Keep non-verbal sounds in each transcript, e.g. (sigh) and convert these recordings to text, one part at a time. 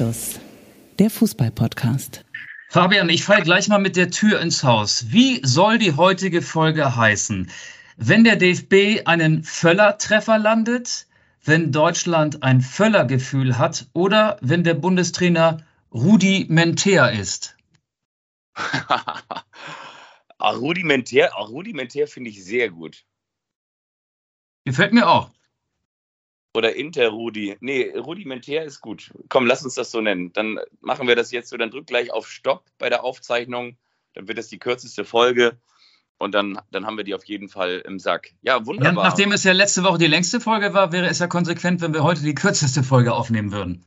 Anstoß, der Fußball-Podcast. Fabian, ich falle gleich mal mit der Tür ins Haus. Wie soll die heutige Folge heißen? Wenn der DFB einen Völler-Treffer landet, wenn Deutschland ein Völler-Gefühl hat oder wenn der Bundestrainer rudimentär ist? (laughs) rudimentär, rudimentär finde ich sehr gut. Gefällt mir auch. Oder Interrudi. Nee, rudimentär ist gut. Komm, lass uns das so nennen. Dann machen wir das jetzt so. Dann drück gleich auf Stopp bei der Aufzeichnung. Dann wird das die kürzeste Folge. Und dann, dann haben wir die auf jeden Fall im Sack. Ja, wunderbar. Ja, nachdem es ja letzte Woche die längste Folge war, wäre es ja konsequent, wenn wir heute die kürzeste Folge aufnehmen würden.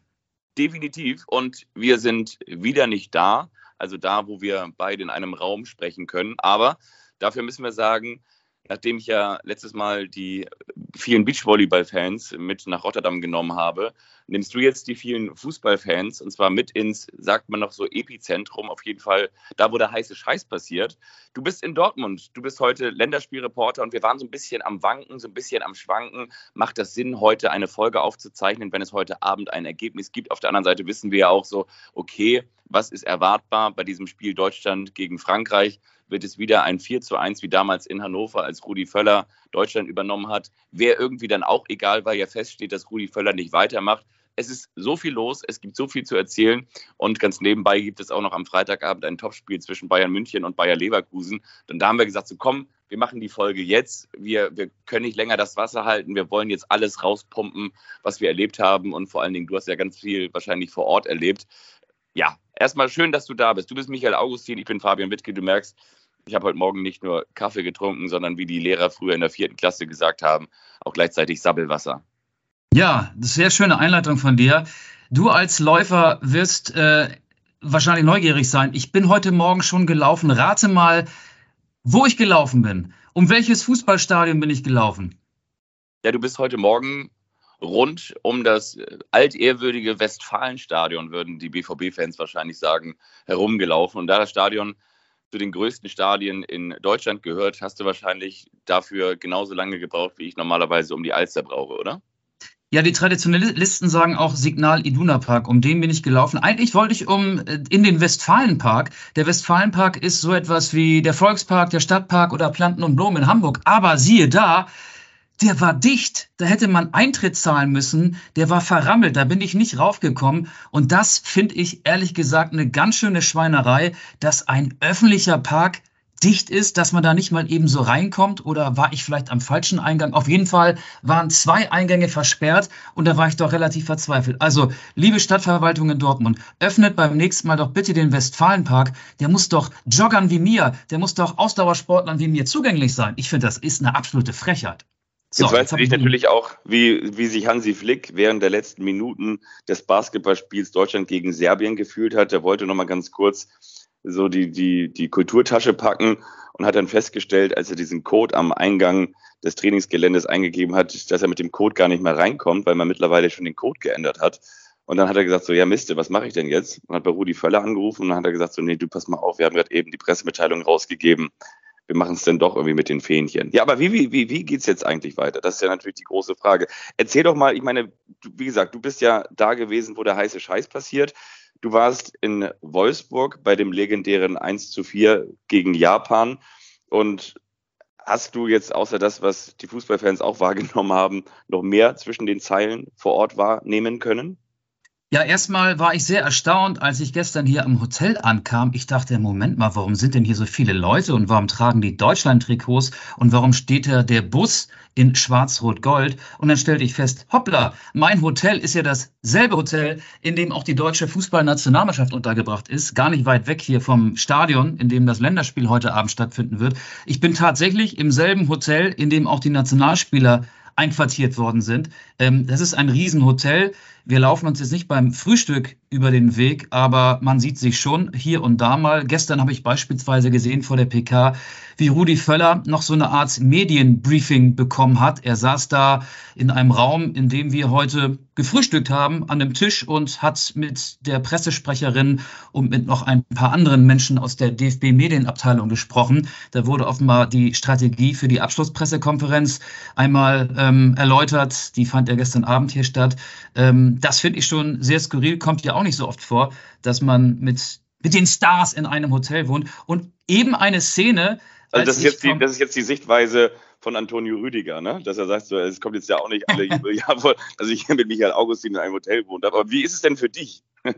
Definitiv. Und wir sind wieder nicht da. Also da, wo wir beide in einem Raum sprechen können. Aber dafür müssen wir sagen, nachdem ich ja letztes Mal die vielen Beachvolleyball-Fans mit nach Rotterdam genommen habe, nimmst du jetzt die vielen Fußballfans und zwar mit ins, sagt man noch so, Epizentrum, auf jeden Fall da, wo der heiße Scheiß passiert. Du bist in Dortmund, du bist heute Länderspielreporter und wir waren so ein bisschen am Wanken, so ein bisschen am Schwanken. Macht das Sinn, heute eine Folge aufzuzeichnen, wenn es heute Abend ein Ergebnis gibt? Auf der anderen Seite wissen wir ja auch so, okay, was ist erwartbar bei diesem Spiel Deutschland gegen Frankreich? Wird es wieder ein 4 zu 1 wie damals in Hannover, als Rudi Völler Deutschland übernommen hat. Wäre irgendwie dann auch egal, weil ja feststeht, dass Rudi Völler nicht weitermacht. Es ist so viel los, es gibt so viel zu erzählen und ganz nebenbei gibt es auch noch am Freitagabend ein Topspiel zwischen Bayern München und Bayer Leverkusen. Und da haben wir gesagt, so komm, wir machen die Folge jetzt. Wir, wir können nicht länger das Wasser halten. Wir wollen jetzt alles rauspumpen, was wir erlebt haben. Und vor allen Dingen, du hast ja ganz viel wahrscheinlich vor Ort erlebt. Ja, erstmal schön, dass du da bist. Du bist Michael Augustin, ich bin Fabian Wittke. Du merkst, ich habe heute Morgen nicht nur Kaffee getrunken, sondern wie die Lehrer früher in der vierten Klasse gesagt haben, auch gleichzeitig Sabbelwasser. Ja, sehr schöne Einleitung von dir. Du als Läufer wirst äh, wahrscheinlich neugierig sein. Ich bin heute Morgen schon gelaufen. Rate mal, wo ich gelaufen bin. Um welches Fußballstadion bin ich gelaufen? Ja, du bist heute Morgen rund um das altehrwürdige Westfalenstadion, würden die BVB-Fans wahrscheinlich sagen, herumgelaufen. Und da das Stadion zu den größten Stadien in Deutschland gehört, hast du wahrscheinlich dafür genauso lange gebraucht, wie ich normalerweise um die Alster brauche, oder? Ja, die Traditionalisten sagen auch Signal Iduna Park. Um den bin ich gelaufen. Eigentlich wollte ich um äh, in den Westfalenpark. Der Westfalenpark ist so etwas wie der Volkspark, der Stadtpark oder Planten und Blumen in Hamburg. Aber siehe da, der war dicht. Da hätte man Eintritt zahlen müssen. Der war verrammelt. Da bin ich nicht raufgekommen. Und das finde ich ehrlich gesagt eine ganz schöne Schweinerei, dass ein öffentlicher Park dicht ist, dass man da nicht mal eben so reinkommt oder war ich vielleicht am falschen Eingang? Auf jeden Fall waren zwei Eingänge versperrt und da war ich doch relativ verzweifelt. Also, liebe Stadtverwaltung in Dortmund, öffnet beim nächsten Mal doch bitte den Westfalenpark. Der muss doch Joggern wie mir, der muss doch Ausdauersportlern wie mir zugänglich sein. Ich finde, das ist eine absolute Frechheit. So, jetzt weißt du natürlich auch, wie, wie sich Hansi Flick während der letzten Minuten des Basketballspiels Deutschland gegen Serbien gefühlt hat. Er wollte nochmal ganz kurz so die, die, die Kulturtasche packen und hat dann festgestellt, als er diesen Code am Eingang des Trainingsgeländes eingegeben hat, dass er mit dem Code gar nicht mehr reinkommt, weil man mittlerweile schon den Code geändert hat. Und dann hat er gesagt, so, ja Miste, was mache ich denn jetzt? Und hat bei Rudi Völler angerufen und dann hat er gesagt, so, nee, du pass mal auf, wir haben gerade eben die Pressemitteilung rausgegeben, wir machen es denn doch irgendwie mit den Fähnchen. Ja, aber wie, wie, wie, wie geht's jetzt eigentlich weiter? Das ist ja natürlich die große Frage. Erzähl doch mal, ich meine, wie gesagt, du bist ja da gewesen, wo der heiße Scheiß passiert. Du warst in Wolfsburg bei dem legendären 1 zu 4 gegen Japan. Und hast du jetzt außer das, was die Fußballfans auch wahrgenommen haben, noch mehr zwischen den Zeilen vor Ort wahrnehmen können? Ja, erstmal war ich sehr erstaunt, als ich gestern hier am Hotel ankam. Ich dachte, Moment mal, warum sind denn hier so viele Leute und warum tragen die Deutschland-Trikots und warum steht da der Bus in Schwarz-Rot-Gold? Und dann stellte ich fest, hoppla, mein Hotel ist ja dasselbe Hotel, in dem auch die deutsche Fußballnationalmannschaft untergebracht ist, gar nicht weit weg hier vom Stadion, in dem das Länderspiel heute Abend stattfinden wird. Ich bin tatsächlich im selben Hotel, in dem auch die Nationalspieler einquartiert worden sind. Ähm, das ist ein Riesenhotel. Wir laufen uns jetzt nicht beim Frühstück über den Weg, aber man sieht sich schon hier und da mal. Gestern habe ich beispielsweise gesehen vor der PK, wie Rudi Völler noch so eine Art Medienbriefing bekommen hat. Er saß da in einem Raum, in dem wir heute gefrühstückt haben, an einem Tisch und hat mit der Pressesprecherin und mit noch ein paar anderen Menschen aus der DFB-Medienabteilung gesprochen. Da wurde offenbar die Strategie für die Abschlusspressekonferenz einmal ähm, erläutert. Die fand ja gestern Abend hier statt. Ähm, Ähm, das finde ich schon sehr skurril, kommt ja auch nicht so oft vor, dass man mit, mit den Stars in einem Hotel wohnt. Und eben eine Szene. Also das ist, jetzt die, das ist jetzt die Sichtweise von Antonio Rüdiger, ne? dass er sagt, so, es kommt jetzt ja auch nicht alle (laughs) (laughs) Jahre dass ich mit Michael Augustin in einem Hotel wohnt. Aber wie ist es denn für dich? (laughs)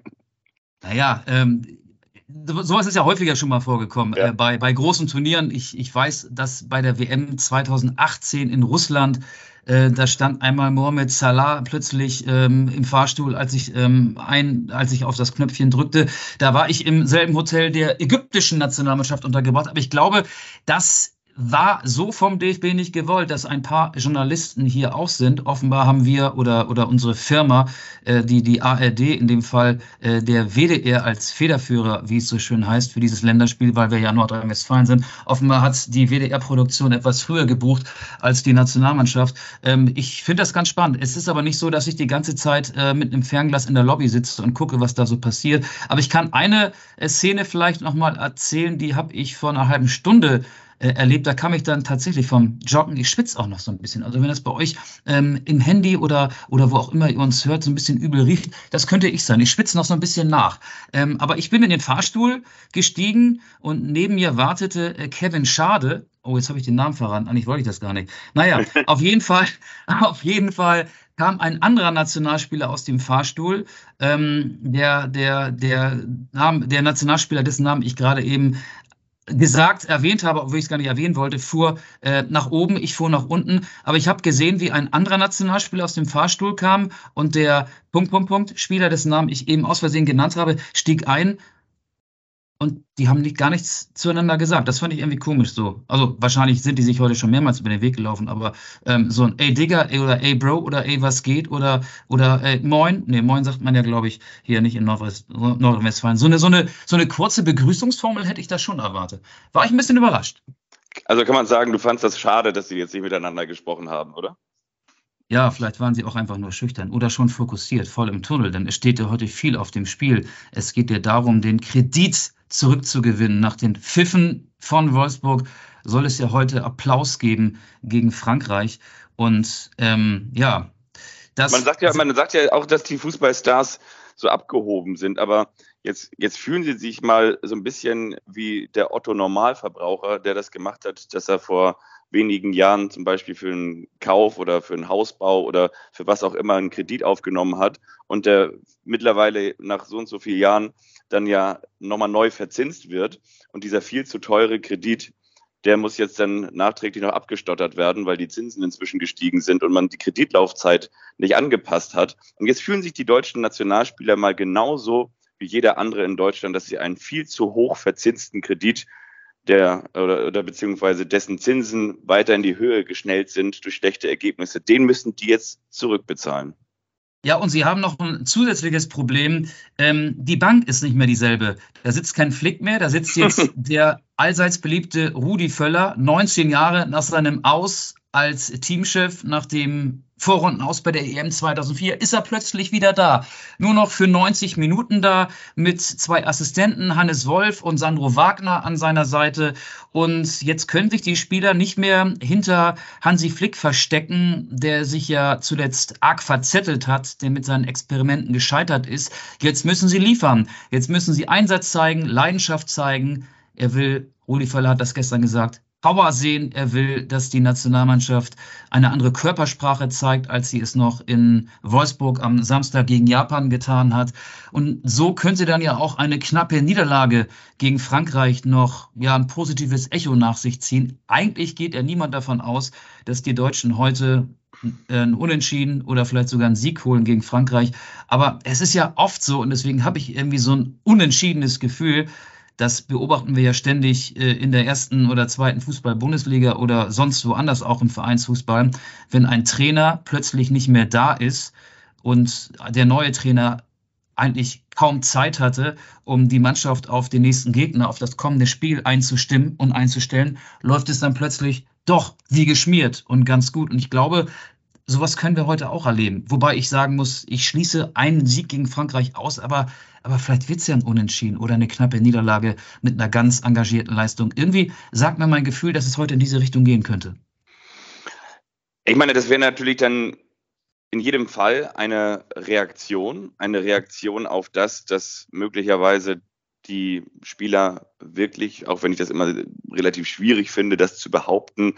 Naja, ähm, sowas ist ja häufiger schon mal vorgekommen. Ja. Äh, bei, bei großen Turnieren, ich, ich weiß, dass bei der WM 2018 in Russland, äh, da stand einmal Mohamed Salah plötzlich ähm, im Fahrstuhl, als ich, ähm, ein, als ich auf das Knöpfchen drückte. Da war ich im selben Hotel der ägyptischen Nationalmannschaft untergebracht. Aber ich glaube, dass war so vom DFB nicht gewollt, dass ein paar Journalisten hier auch sind. Offenbar haben wir oder, oder unsere Firma, äh, die, die ARD, in dem Fall äh, der WDR als Federführer, wie es so schön heißt, für dieses Länderspiel, weil wir ja Nordrhein-Westfalen sind. Offenbar hat die WDR-Produktion etwas früher gebucht als die Nationalmannschaft. Ähm, ich finde das ganz spannend. Es ist aber nicht so, dass ich die ganze Zeit äh, mit einem Fernglas in der Lobby sitze und gucke, was da so passiert. Aber ich kann eine äh, Szene vielleicht nochmal erzählen, die habe ich vor einer halben Stunde äh, erlebt. Da kam ich dann tatsächlich vom Joggen, ich schwitze auch noch so ein bisschen. Also wenn das bei euch ähm, im Handy oder, oder wo auch immer ihr uns hört, so ein bisschen übel riecht, das könnte ich sein. Ich schwitze noch so ein bisschen nach. Ähm, aber ich bin in den Fahrstuhl gestiegen und neben mir wartete äh, Kevin Schade. Oh, jetzt habe ich den Namen verraten. Eigentlich wollte ich das gar nicht. Naja, (laughs) auf jeden Fall, (laughs) auf jeden Fall kam ein anderer Nationalspieler aus dem Fahrstuhl, ähm, der, der, der, Name, der Nationalspieler, dessen Namen ich gerade eben gesagt, erwähnt habe, obwohl ich es gar nicht erwähnen wollte, fuhr äh, nach oben, ich fuhr nach unten. Aber ich habe gesehen, wie ein anderer Nationalspieler aus dem Fahrstuhl kam und der Punkt, Punkt, Punkt, Spieler, dessen Namen ich eben aus Versehen genannt habe, stieg ein und die haben nicht, gar nichts zueinander gesagt. Das fand ich irgendwie komisch so. Also wahrscheinlich sind die sich heute schon mehrmals über den Weg gelaufen, aber ähm, so ein Ey Digger ey, oder Ey Bro oder Ey was geht oder oder ey, Moin, nee, Moin sagt man ja, glaube ich, hier nicht in Nordrhein-Westfalen. So eine, so, eine, so eine kurze Begrüßungsformel hätte ich da schon erwartet. War ich ein bisschen überrascht. Also kann man sagen, du fandst das schade, dass sie jetzt nicht miteinander gesprochen haben, oder? Ja, vielleicht waren sie auch einfach nur schüchtern oder schon fokussiert, voll im Tunnel, denn es steht ja heute viel auf dem Spiel. Es geht ja darum, den Kredit zurückzugewinnen. Nach den Pfiffen von Wolfsburg soll es ja heute Applaus geben gegen Frankreich. Und ähm, ja, das. Man sagt ja, man sagt ja auch, dass die Fußballstars so abgehoben sind, aber jetzt, jetzt fühlen sie sich mal so ein bisschen wie der Otto Normalverbraucher, der das gemacht hat, dass er vor wenigen Jahren zum Beispiel für einen Kauf oder für einen Hausbau oder für was auch immer einen Kredit aufgenommen hat und der mittlerweile nach so und so vielen Jahren dann ja nochmal neu verzinst wird und dieser viel zu teure Kredit, der muss jetzt dann nachträglich noch abgestottert werden, weil die Zinsen inzwischen gestiegen sind und man die Kreditlaufzeit nicht angepasst hat. Und jetzt fühlen sich die deutschen Nationalspieler mal genauso wie jeder andere in Deutschland, dass sie einen viel zu hoch verzinsten Kredit der oder, oder beziehungsweise dessen Zinsen weiter in die Höhe geschnellt sind durch schlechte Ergebnisse, den müssen die jetzt zurückbezahlen. Ja, und Sie haben noch ein zusätzliches Problem. Ähm, die Bank ist nicht mehr dieselbe. Da sitzt kein Flick mehr, da sitzt jetzt (laughs) der allseits beliebte Rudi Völler, 19 Jahre nach seinem Aus als Teamchef nach dem Vorrunden aus bei der EM 2004 ist er plötzlich wieder da. Nur noch für 90 Minuten da mit zwei Assistenten, Hannes Wolf und Sandro Wagner an seiner Seite. Und jetzt können sich die Spieler nicht mehr hinter Hansi Flick verstecken, der sich ja zuletzt arg verzettelt hat, der mit seinen Experimenten gescheitert ist. Jetzt müssen sie liefern. Jetzt müssen sie Einsatz zeigen, Leidenschaft zeigen. Er will, Rudi Völler hat das gestern gesagt, Power sehen. Er will, dass die Nationalmannschaft eine andere Körpersprache zeigt, als sie es noch in Wolfsburg am Samstag gegen Japan getan hat. Und so könnte dann ja auch eine knappe Niederlage gegen Frankreich noch ja ein positives Echo nach sich ziehen. Eigentlich geht ja niemand davon aus, dass die Deutschen heute ein Unentschieden oder vielleicht sogar einen Sieg holen gegen Frankreich. Aber es ist ja oft so und deswegen habe ich irgendwie so ein unentschiedenes Gefühl, das beobachten wir ja ständig äh, in der ersten oder zweiten Fußball-Bundesliga oder sonst woanders auch im Vereinsfußball, wenn ein Trainer plötzlich nicht mehr da ist und der neue Trainer eigentlich kaum Zeit hatte, um die Mannschaft auf den nächsten Gegner, auf das kommende Spiel einzustimmen und einzustellen, läuft es dann plötzlich doch wie geschmiert und ganz gut. Und ich glaube, sowas können wir heute auch erleben. Wobei ich sagen muss, ich schließe einen Sieg gegen Frankreich aus, aber, aber vielleicht wird es ja ein Unentschieden oder eine knappe Niederlage mit einer ganz engagierten Leistung. Irgendwie sagt mir mein Gefühl, dass es heute in diese Richtung gehen könnte. Ich meine, das wäre natürlich dann in jedem Fall eine Reaktion, eine Reaktion auf das, dass möglicherweise die Spieler wirklich, auch wenn ich das immer relativ schwierig finde, das zu behaupten,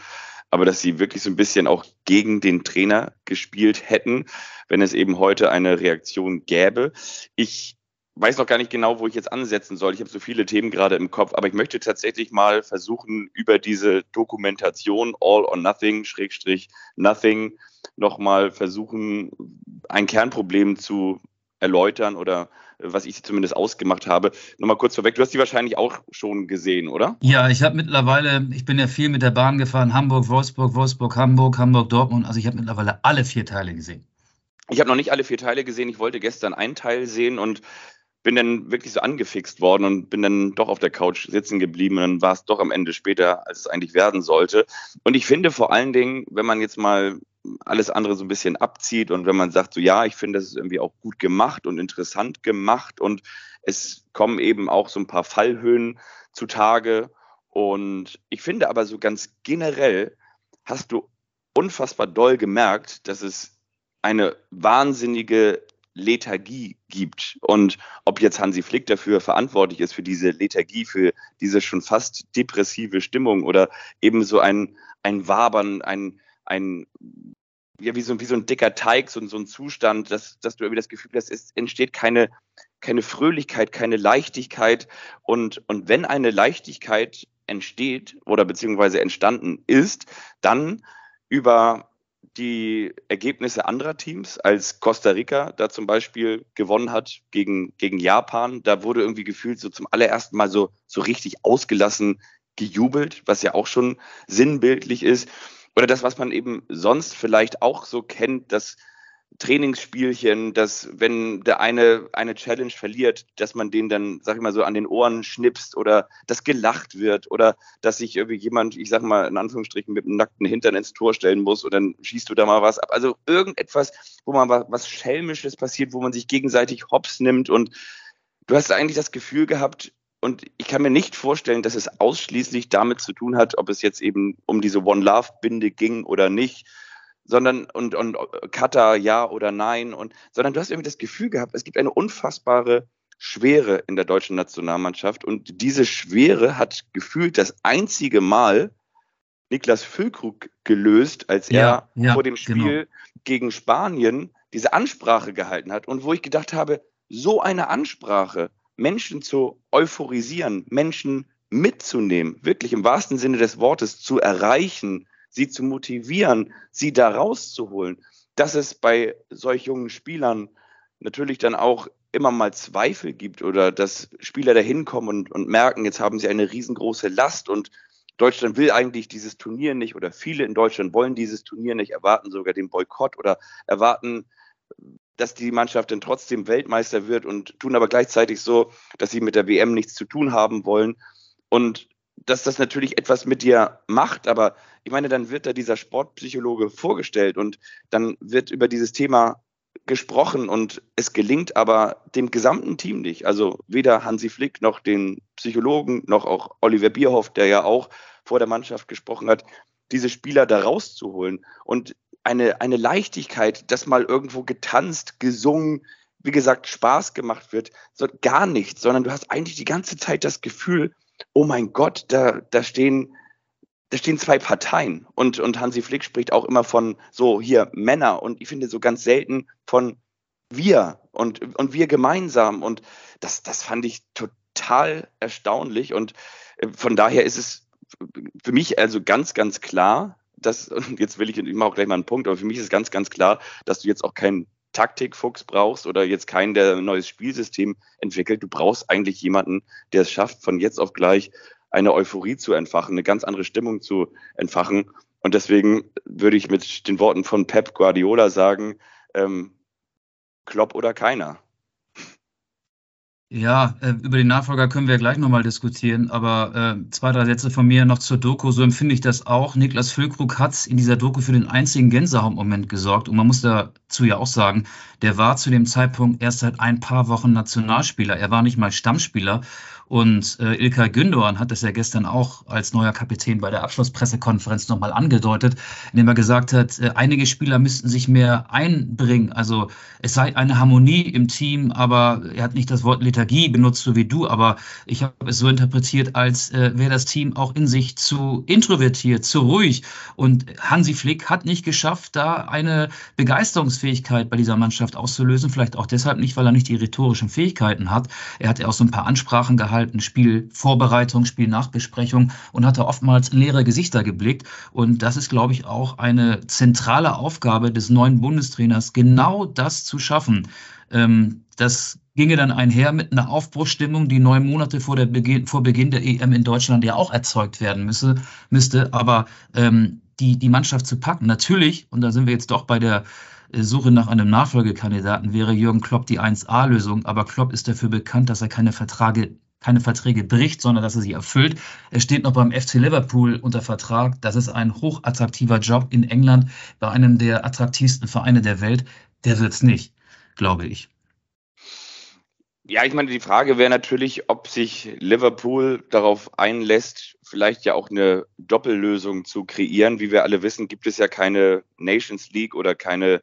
aber dass sie wirklich so ein bisschen auch gegen den Trainer gespielt hätten, wenn es eben heute eine Reaktion gäbe. Ich weiß noch gar nicht genau, wo ich jetzt ansetzen soll. Ich habe so viele Themen gerade im Kopf, aber ich möchte tatsächlich mal versuchen, über diese Dokumentation All or Nothing, Schrägstrich Nothing, nochmal versuchen, ein Kernproblem zu erläutern oder was ich zumindest ausgemacht habe. Nochmal kurz vorweg, du hast die wahrscheinlich auch schon gesehen, oder? Ja, ich habe mittlerweile, ich bin ja viel mit der Bahn gefahren, Hamburg, Wolfsburg, Wolfsburg, Hamburg, Hamburg, Dortmund. Also ich habe mittlerweile alle vier Teile gesehen. Ich habe noch nicht alle vier Teile gesehen. Ich wollte gestern einen Teil sehen und bin dann wirklich so angefixt worden und bin dann doch auf der Couch sitzen geblieben und dann war es doch am Ende später, als es eigentlich werden sollte. Und ich finde vor allen Dingen, wenn man jetzt mal alles andere so ein bisschen abzieht und wenn man sagt, so ja, ich finde, das ist irgendwie auch gut gemacht und interessant gemacht und es kommen eben auch so ein paar Fallhöhen zutage. Und ich finde aber so ganz generell hast du unfassbar doll gemerkt, dass es eine wahnsinnige Lethargie gibt. Und ob jetzt Hansi Flick dafür verantwortlich ist, für diese Lethargie, für diese schon fast depressive Stimmung oder eben so ein, ein Wabern, ein, ein ja, wie so, wie so ein dicker Teig, so, so ein Zustand, dass, dass du irgendwie das Gefühl hast, es entsteht keine, keine Fröhlichkeit, keine Leichtigkeit. Und, und wenn eine Leichtigkeit entsteht oder beziehungsweise entstanden ist, dann über die Ergebnisse anderer Teams, als Costa Rica da zum Beispiel gewonnen hat gegen, gegen Japan. Da wurde irgendwie gefühlt so zum allerersten Mal so, so richtig ausgelassen gejubelt, was ja auch schon sinnbildlich ist. Oder das, was man eben sonst vielleicht auch so kennt, das Trainingsspielchen, dass wenn der eine eine Challenge verliert, dass man den dann, sag ich mal so, an den Ohren schnipst oder dass gelacht wird oder dass sich irgendwie jemand, ich sag mal in Anführungsstrichen, mit einem nackten Hintern ins Tor stellen muss und dann schießt du da mal was ab. Also irgendetwas, wo man was Schelmisches passiert, wo man sich gegenseitig hops nimmt und du hast eigentlich das Gefühl gehabt, und ich kann mir nicht vorstellen, dass es ausschließlich damit zu tun hat, ob es jetzt eben um diese One Love Binde ging oder nicht, sondern und und Katar ja oder nein und sondern du hast irgendwie das Gefühl gehabt, es gibt eine unfassbare Schwere in der deutschen Nationalmannschaft und diese Schwere hat gefühlt das einzige Mal Niklas Füllkrug gelöst, als er ja, vor dem genau. Spiel genau. gegen Spanien diese Ansprache gehalten hat und wo ich gedacht habe, so eine Ansprache Menschen zu euphorisieren, Menschen mitzunehmen, wirklich im wahrsten Sinne des Wortes zu erreichen, sie zu motivieren, sie da rauszuholen, dass es bei solch jungen Spielern natürlich dann auch immer mal Zweifel gibt oder dass Spieler da hinkommen und, und merken, jetzt haben sie eine riesengroße Last und Deutschland will eigentlich dieses Turnier nicht oder viele in Deutschland wollen dieses Turnier nicht, erwarten sogar den Boykott oder erwarten dass die Mannschaft dann trotzdem Weltmeister wird und tun aber gleichzeitig so, dass sie mit der WM nichts zu tun haben wollen. Und dass das natürlich etwas mit dir macht, aber ich meine, dann wird da dieser Sportpsychologe vorgestellt und dann wird über dieses Thema gesprochen und es gelingt aber dem gesamten Team nicht. Also weder Hansi Flick noch den Psychologen noch auch Oliver Bierhoff, der ja auch vor der Mannschaft gesprochen hat, diese Spieler da rauszuholen. Und eine, eine Leichtigkeit, dass mal irgendwo getanzt, gesungen, wie gesagt, Spaß gemacht wird, so gar nichts, sondern du hast eigentlich die ganze Zeit das Gefühl, oh mein Gott, da, da stehen, da stehen zwei Parteien. Und, und Hansi Flick spricht auch immer von so hier Männer und ich finde so ganz selten von wir und, und wir gemeinsam. Und das, das fand ich total erstaunlich. Und äh, von daher ist es für mich also ganz, ganz klar, das, (laughs) und jetzt will ich, mache auch gleich mal einen Punkt, aber für mich ist ganz, ganz klar, dass du jetzt auch keinen Taktikfuchs brauchst oder jetzt keinen, der ein neues Spielsystem entwickelt. Du brauchst eigentlich jemanden, der es schafft, von jetzt auf gleich eine Euphorie zu entfachen, eine ganz andere Stimmung zu entfachen. Und deswegen würde ich mit den Worten von Pep Guardiola sagen, ähm, Klopp oder keiner. Ja, äh, über den Nachfolger können wir gleich nochmal diskutieren, aber äh, zwei, drei Sätze von mir noch zur Doku. So empfinde ich das auch. Niklas Füllkrug hat in dieser Doku für den einzigen Gänsehautmoment gesorgt. Und man muss dazu ja auch sagen, der war zu dem Zeitpunkt erst seit ein paar Wochen Nationalspieler. Er war nicht mal Stammspieler. Und äh, Ilkay Gündoğan hat das ja gestern auch als neuer Kapitän bei der Abschlusspressekonferenz nochmal angedeutet, indem er gesagt hat, äh, einige Spieler müssten sich mehr einbringen. Also es sei eine Harmonie im Team, aber er hat nicht das Wort Lethargie benutzt, so wie du, aber ich habe es so interpretiert, als äh, wäre das Team auch in sich zu introvertiert, zu ruhig. Und Hansi Flick hat nicht geschafft, da eine Begeisterungsfähigkeit bei dieser Mannschaft auszulösen. Vielleicht auch deshalb nicht, weil er nicht die rhetorischen Fähigkeiten hat. Er hat ja auch so ein paar Ansprachen gehalten, Spielvorbereitung, Spielnachbesprechung und hat da oftmals in leere Gesichter geblickt. Und das ist, glaube ich, auch eine zentrale Aufgabe des neuen Bundestrainers, genau das zu schaffen. Ähm, das ginge dann einher mit einer Aufbruchsstimmung, die neun Monate vor, Beginn, vor Beginn der EM in Deutschland ja auch erzeugt werden müsse, müsste. Aber ähm, die, die Mannschaft zu packen, natürlich, und da sind wir jetzt doch bei der äh, Suche nach einem Nachfolgekandidaten, wäre Jürgen Klopp die 1A-Lösung. Aber Klopp ist dafür bekannt, dass er keine Verträge keine Verträge bricht, sondern dass er sie erfüllt. Er steht noch beim FC Liverpool unter Vertrag. Das ist ein hochattraktiver Job in England bei einem der attraktivsten Vereine der Welt. Der wird's nicht, glaube ich. Ja, ich meine, die Frage wäre natürlich, ob sich Liverpool darauf einlässt, vielleicht ja auch eine Doppellösung zu kreieren. Wie wir alle wissen, gibt es ja keine Nations League oder keine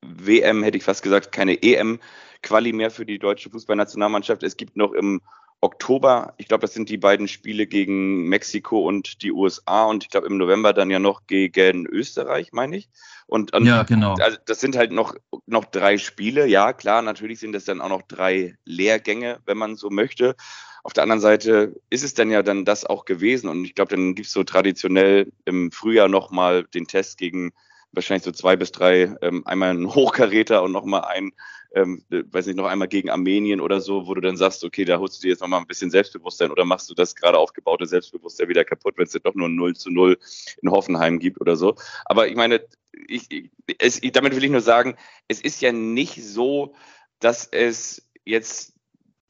WM, hätte ich fast gesagt, keine EM-Quali mehr für die deutsche Fußballnationalmannschaft. Es gibt noch im Oktober, ich glaube, das sind die beiden Spiele gegen Mexiko und die USA und ich glaube im November dann ja noch gegen Österreich, meine ich. Und, und ja, genau. Also das sind halt noch, noch drei Spiele. Ja, klar, natürlich sind das dann auch noch drei Lehrgänge, wenn man so möchte. Auf der anderen Seite ist es dann ja dann das auch gewesen. Und ich glaube, dann gibt es so traditionell im Frühjahr nochmal den Test gegen wahrscheinlich so zwei bis drei, ähm, einmal ein (laughs) Hochkaräter und nochmal ein ähm, weiß nicht, noch einmal gegen Armenien oder so, wo du dann sagst, okay, da holst du dir jetzt nochmal ein bisschen Selbstbewusstsein oder machst du das gerade aufgebaute Selbstbewusstsein wieder kaputt, wenn es doch nur 0 zu 0 in Hoffenheim gibt oder so. Aber ich meine, ich, es, ich, damit will ich nur sagen, es ist ja nicht so, dass es jetzt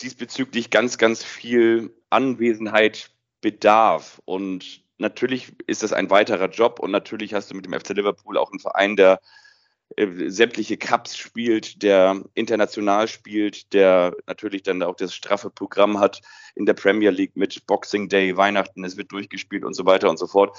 diesbezüglich ganz, ganz viel Anwesenheit bedarf. Und natürlich ist das ein weiterer Job und natürlich hast du mit dem FC Liverpool auch einen Verein, der äh, sämtliche Cups spielt, der international spielt, der natürlich dann auch das straffe Programm hat in der Premier League mit Boxing Day, Weihnachten, es wird durchgespielt und so weiter und so fort.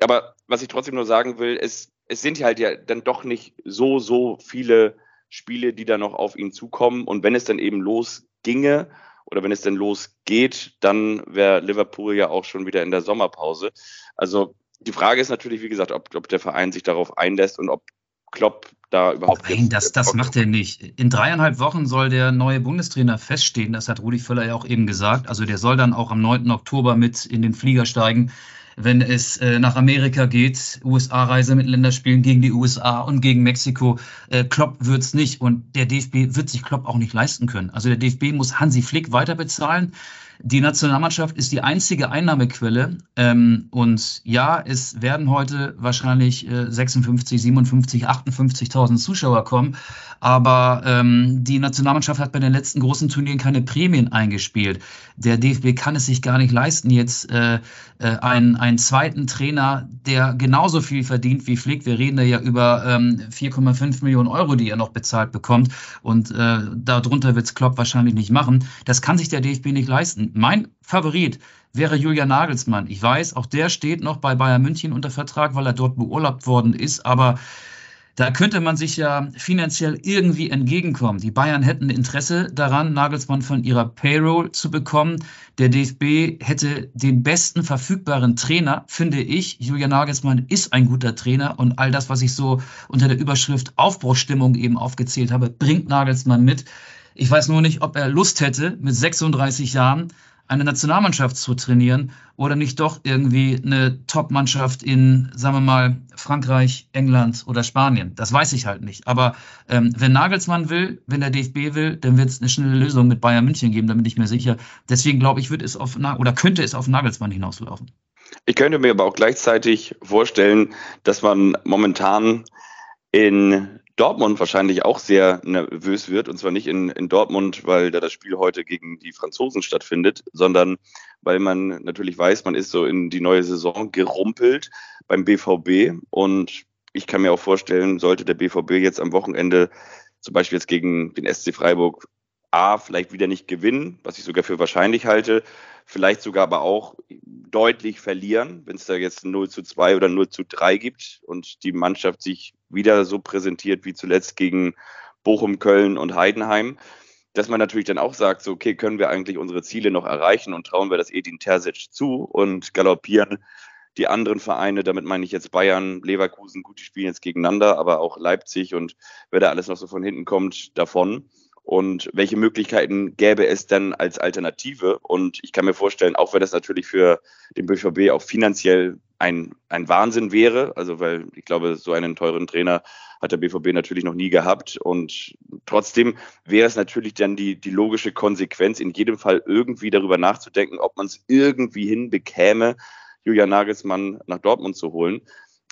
Aber was ich trotzdem nur sagen will, es, es sind halt ja dann doch nicht so, so viele Spiele, die da noch auf ihn zukommen. Und wenn es dann eben losginge oder wenn es dann losgeht, dann wäre Liverpool ja auch schon wieder in der Sommerpause. Also die Frage ist natürlich, wie gesagt, ob, ob der Verein sich darauf einlässt und ob Klopp da überhaupt. Nein, das, das macht er nicht. In dreieinhalb Wochen soll der neue Bundestrainer feststehen. Das hat Rudi Völler ja auch eben gesagt. Also der soll dann auch am 9. Oktober mit in den Flieger steigen, wenn es äh, nach Amerika geht. USA-Reise mit Länderspielen gegen die USA und gegen Mexiko. Äh, Klopp wird's nicht. Und der DFB wird sich Klopp auch nicht leisten können. Also der DFB muss Hansi Flick weiter bezahlen. Die Nationalmannschaft ist die einzige Einnahmequelle. Ähm, und ja, es werden heute wahrscheinlich äh, 56, 57, 58.000 Zuschauer kommen. Aber ähm, die Nationalmannschaft hat bei den letzten großen Turnieren keine Prämien eingespielt. Der DFB kann es sich gar nicht leisten, jetzt äh, äh, einen, einen zweiten Trainer, der genauso viel verdient wie Flick. Wir reden da ja über ähm, 4,5 Millionen Euro, die er noch bezahlt bekommt. Und äh, darunter wird es Klopp wahrscheinlich nicht machen. Das kann sich der DFB nicht leisten. Mein Favorit wäre Julian Nagelsmann. Ich weiß, auch der steht noch bei Bayern München unter Vertrag, weil er dort beurlaubt worden ist. Aber da könnte man sich ja finanziell irgendwie entgegenkommen. Die Bayern hätten Interesse daran, Nagelsmann von ihrer Payroll zu bekommen. Der DFB hätte den besten verfügbaren Trainer, finde ich. Julian Nagelsmann ist ein guter Trainer und all das, was ich so unter der Überschrift Aufbruchstimmung eben aufgezählt habe, bringt Nagelsmann mit. Ich weiß nur nicht, ob er Lust hätte, mit 36 Jahren eine Nationalmannschaft zu trainieren oder nicht doch irgendwie eine Top-Mannschaft in, sagen wir mal, Frankreich, England oder Spanien. Das weiß ich halt nicht. Aber ähm, wenn Nagelsmann will, wenn der DFB will, dann wird es eine schnelle Lösung mit Bayern München geben, da bin ich mir sicher. Deswegen glaube ich, wird es auf oder könnte es auf Nagelsmann hinauslaufen. Ich könnte mir aber auch gleichzeitig vorstellen, dass man momentan in Dortmund wahrscheinlich auch sehr nervös wird. Und zwar nicht in, in Dortmund, weil da das Spiel heute gegen die Franzosen stattfindet, sondern weil man natürlich weiß, man ist so in die neue Saison gerumpelt beim BVB. Und ich kann mir auch vorstellen, sollte der BVB jetzt am Wochenende zum Beispiel jetzt gegen den SC Freiburg A, vielleicht wieder nicht gewinnen, was ich sogar für wahrscheinlich halte, vielleicht sogar aber auch deutlich verlieren, wenn es da jetzt 0 zu 2 oder 0 zu 3 gibt und die Mannschaft sich wieder so präsentiert wie zuletzt gegen Bochum, Köln und Heidenheim, dass man natürlich dann auch sagt, so, okay, können wir eigentlich unsere Ziele noch erreichen und trauen wir das Edin Terzic zu und galoppieren die anderen Vereine, damit meine ich jetzt Bayern, Leverkusen, gut, die spielen jetzt gegeneinander, aber auch Leipzig und wer da alles noch so von hinten kommt, davon und welche Möglichkeiten gäbe es denn als Alternative? Und ich kann mir vorstellen, auch wenn das natürlich für den BVB auch finanziell ein, ein Wahnsinn wäre, also weil ich glaube, so einen teuren Trainer hat der BVB natürlich noch nie gehabt. Und trotzdem wäre es natürlich dann die, die logische Konsequenz, in jedem Fall irgendwie darüber nachzudenken, ob man es irgendwie hinbekäme, Julian Nagelsmann nach Dortmund zu holen.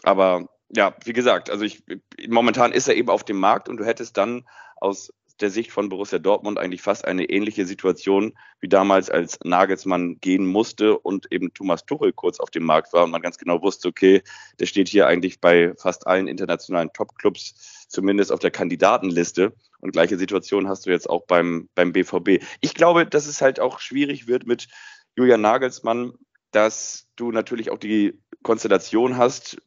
Aber ja, wie gesagt, also ich, momentan ist er eben auf dem Markt und du hättest dann aus der Sicht von Borussia Dortmund eigentlich fast eine ähnliche Situation wie damals, als Nagelsmann gehen musste und eben Thomas Tuchel kurz auf dem Markt war und man ganz genau wusste, okay, der steht hier eigentlich bei fast allen internationalen Topclubs zumindest auf der Kandidatenliste. Und gleiche Situation hast du jetzt auch beim, beim BVB. Ich glaube, dass es halt auch schwierig wird mit Julian Nagelsmann, dass du natürlich auch die Konstellation hast.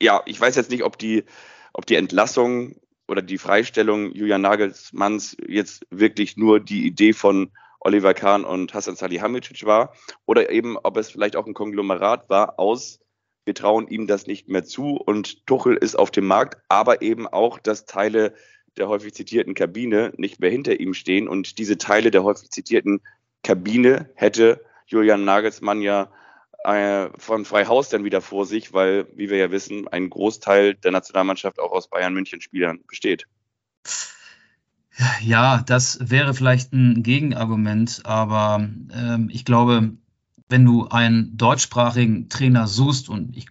Ja, ich weiß jetzt nicht, ob die, ob die Entlassung oder die Freistellung Julian Nagelsmanns jetzt wirklich nur die Idee von Oliver Kahn und Hassan Salihamidzic war? Oder eben, ob es vielleicht auch ein Konglomerat war aus, wir trauen ihm das nicht mehr zu und Tuchel ist auf dem Markt, aber eben auch, dass Teile der häufig zitierten Kabine nicht mehr hinter ihm stehen. Und diese Teile der häufig zitierten Kabine hätte Julian Nagelsmann ja äh, von Freihaus dann wieder vor sich, weil, wie wir ja wissen, ein Großteil der Nationalmannschaft auch aus Bayern München Spielern besteht. Ja, das wäre vielleicht ein Gegenargument, aber ähm, ich glaube, wenn du einen deutschsprachigen Trainer suchst und ich,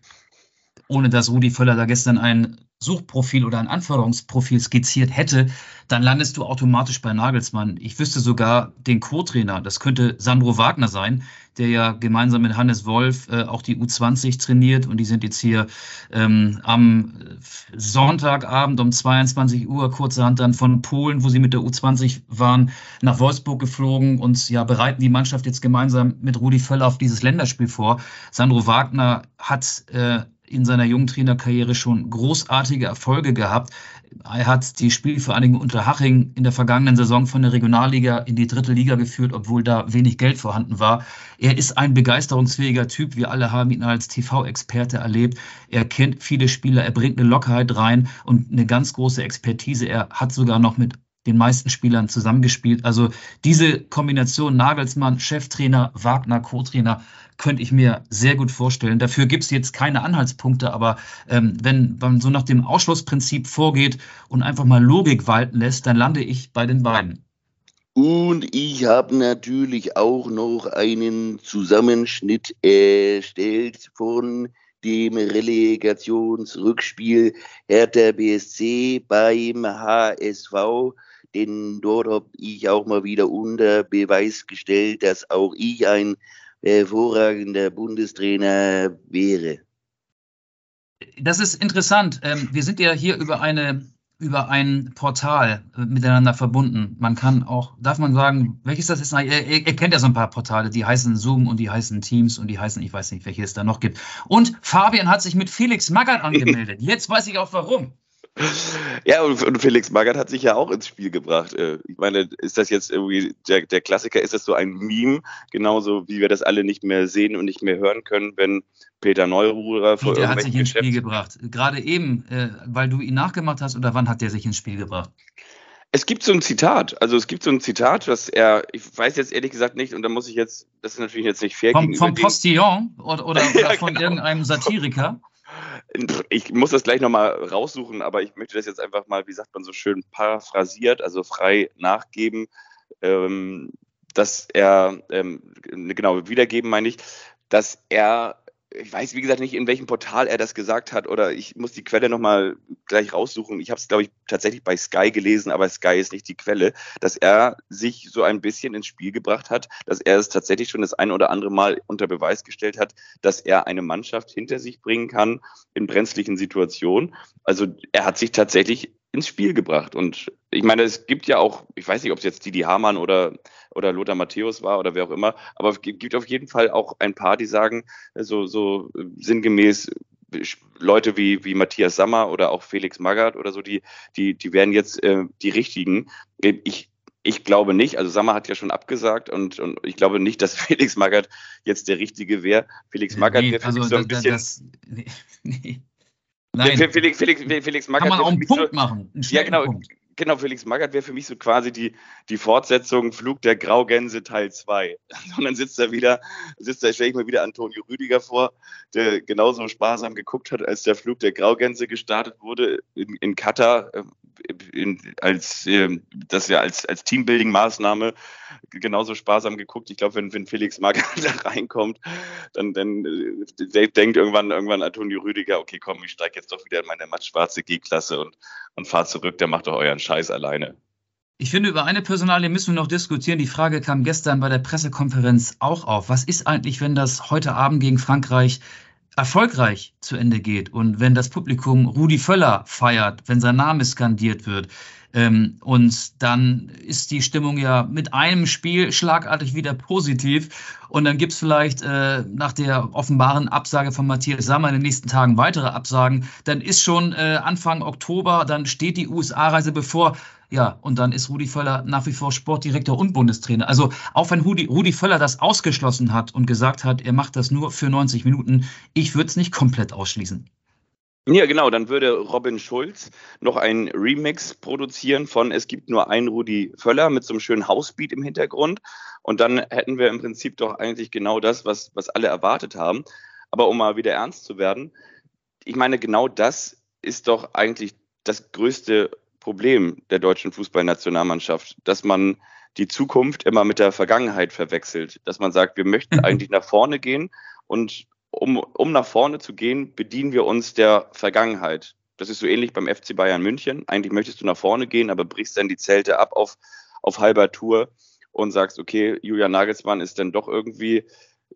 ohne dass Rudi Völler da gestern ein Suchprofil oder ein Anforderungsprofil skizziert hätte, dann landest du automatisch bei Nagelsmann. Ich wüsste sogar den Co-Trainer, das könnte Sandro Wagner sein, der ja gemeinsam mit Hannes Wolf äh, auch die U20 trainiert und die sind jetzt hier ähm, am Sonntagabend um 22 Uhr kurzerhand dann von Polen, wo sie mit der U20 waren, nach Wolfsburg geflogen und ja bereiten die Mannschaft jetzt gemeinsam mit Rudi Völler auf dieses Länderspiel vor. Sandro Wagner hat äh, in seiner jungen Trainerkarriere schon großartige Erfolge gehabt. Er hat die Spielvereinigung Unterhaching in der vergangenen Saison von der Regionalliga in die dritte Liga geführt, obwohl da wenig Geld vorhanden war. Er ist ein begeisterungsfähiger Typ. Wir alle haben ihn als TV-Experte erlebt. Er kennt viele Spieler, er bringt eine Lockerheit rein und eine ganz große Expertise. Er hat sogar noch mit den meisten Spielern zusammengespielt. Also diese Kombination Nagelsmann, Cheftrainer, Wagner, Co-Trainer, könnte ich mir sehr gut vorstellen. Dafür gibt es jetzt keine Anhaltspunkte, aber ähm, wenn man so nach dem Ausschlussprinzip vorgeht und einfach mal Logik walten lässt, dann lande ich bei den beiden. Und ich habe natürlich auch noch einen Zusammenschnitt erstellt von dem Relegationsrückspiel Hertha BSC beim HSV denn dort habe ich auch mal wieder unter Beweis gestellt, dass auch ich ein hervorragender Bundestrainer wäre. Das ist interessant. Ähm, wir sind ja hier über eine über ein Portal äh, miteinander verbunden. Man kann auch, darf man sagen, welches das ist? Ihr, ihr, ihr, kennt ja so ein paar Portale, die heißen Zoom und die heißen Teams und die heißen, ich weiß nicht, welche es da noch gibt. Und Fabian hat sich mit Felix Magath angemeldet. (laughs) Jetzt weiß ich auch warum. Ja, und, Felix Magath hat sich ja auch ins Spiel gebracht. Äh, ich meine, ist das jetzt irgendwie der, der Klassiker? Ist das so ein Meme? Genauso wie wir das alle nicht mehr sehen und nicht mehr hören können, wenn Peter Neururer vor Der hat sich ins Spiel gebracht. Gerade eben, äh, weil du ihn nachgemacht hast, oder wann hat der sich ins Spiel gebracht? Es gibt so ein Zitat, also es gibt so ein Zitat, was er, ich weiß jetzt ehrlich gesagt nicht, und da muss ich jetzt, das ist natürlich jetzt nicht fair. Vom, vom Postillon oder, oder, oder (laughs) ja, von genau. irgendeinem Satiriker? Ich muss das gleich nochmal raussuchen, aber ich möchte das jetzt einfach mal, wie sagt man so schön, paraphrasiert, also frei nachgeben, ähm, dass er, ähm, genau, wiedergeben meine ich, dass er ich weiß, wie gesagt, nicht, in welchem Portal er das gesagt hat oder ich muss die Quelle nochmal gleich raussuchen. Ich habe es, glaube ich, tatsächlich bei Sky gelesen, aber Sky ist nicht die Quelle, dass er sich so ein bisschen ins Spiel gebracht hat, dass er es tatsächlich schon das ein oder andere Mal unter Beweis gestellt hat, dass er eine Mannschaft hinter sich bringen kann in brenzlichen Situationen. Also er hat sich tatsächlich ins Spiel gebracht. Und ich meine, es gibt ja auch, ich weiß nicht, ob es jetzt Didi Hamann oder, oder Lothar Matthäus war oder wer auch immer, aber es gibt auf jeden Fall auch ein paar, die sagen, so, so sinngemäß, Leute wie, wie Matthias Sammer oder auch Felix Magath oder so, die, die, die wären jetzt äh, die richtigen. Ich, ich glaube nicht, also Sammer hat ja schon abgesagt und, und ich glaube nicht, dass (laughs) Felix Magath jetzt der Richtige wäre. Felix Magath nee, wäre für also so ein das, bisschen. Das, nee, (laughs) nee. Nein. Felix, Felix, Felix Magath Kann man auch einen Punkt so, machen. Einen ja, genau. Punkt. Genau, Felix Magath wäre für mich so quasi die, die Fortsetzung Flug der Graugänse Teil 2. (laughs) Und dann sitzt er wieder, sitzt da, stelle ich mir wieder Antonio Rüdiger vor, der genauso sparsam geguckt hat, als der Flug der Graugänse gestartet wurde in, in Katar, äh, in, als äh, das ja als, als Teambuilding-Maßnahme genauso sparsam geguckt. Ich glaube, wenn, wenn Felix Magath (laughs) da reinkommt, dann, dann äh, denkt irgendwann, irgendwann Antonio Rüdiger, okay, komm, ich steige jetzt doch wieder in meine matt-schwarze G-Klasse und, und fahr zurück, der macht doch euren Scheiß alleine. Ich finde, über eine Personalie müssen wir noch diskutieren. Die Frage kam gestern bei der Pressekonferenz auch auf. Was ist eigentlich, wenn das heute Abend gegen Frankreich erfolgreich zu Ende geht und wenn das Publikum Rudi Völler feiert, wenn sein Name skandiert wird, ähm, und dann ist die Stimmung ja mit einem Spiel schlagartig wieder positiv. Und dann gibt's vielleicht äh, nach der offenbaren Absage von Matthias Sammer in den nächsten Tagen weitere Absagen. Dann ist schon äh, Anfang Oktober, dann steht die USA-Reise bevor. Ja, und dann ist Rudi Völler nach wie vor Sportdirektor und Bundestrainer. Also auch wenn Rudi, Rudi Völler das ausgeschlossen hat und gesagt hat, er macht das nur für 90 Minuten, ich würde es nicht komplett ausschließen. Ja, genau, dann würde Robin Schulz noch ein Remix produzieren von Es gibt nur ein Rudi Völler mit so einem schönen Housebeat im Hintergrund. Und dann hätten wir im Prinzip doch eigentlich genau das, was, was alle erwartet haben. Aber um mal wieder ernst zu werden, ich meine, genau das ist doch eigentlich das größte Problem der deutschen Fußballnationalmannschaft, dass man die Zukunft immer mit der Vergangenheit verwechselt, dass man sagt, wir möchten eigentlich nach vorne gehen und um, um nach vorne zu gehen, bedienen wir uns der Vergangenheit. Das ist so ähnlich beim FC Bayern München. Eigentlich möchtest du nach vorne gehen, aber brichst dann die Zelte ab auf, auf halber Tour und sagst, okay, Julian Nagelsmann ist dann doch irgendwie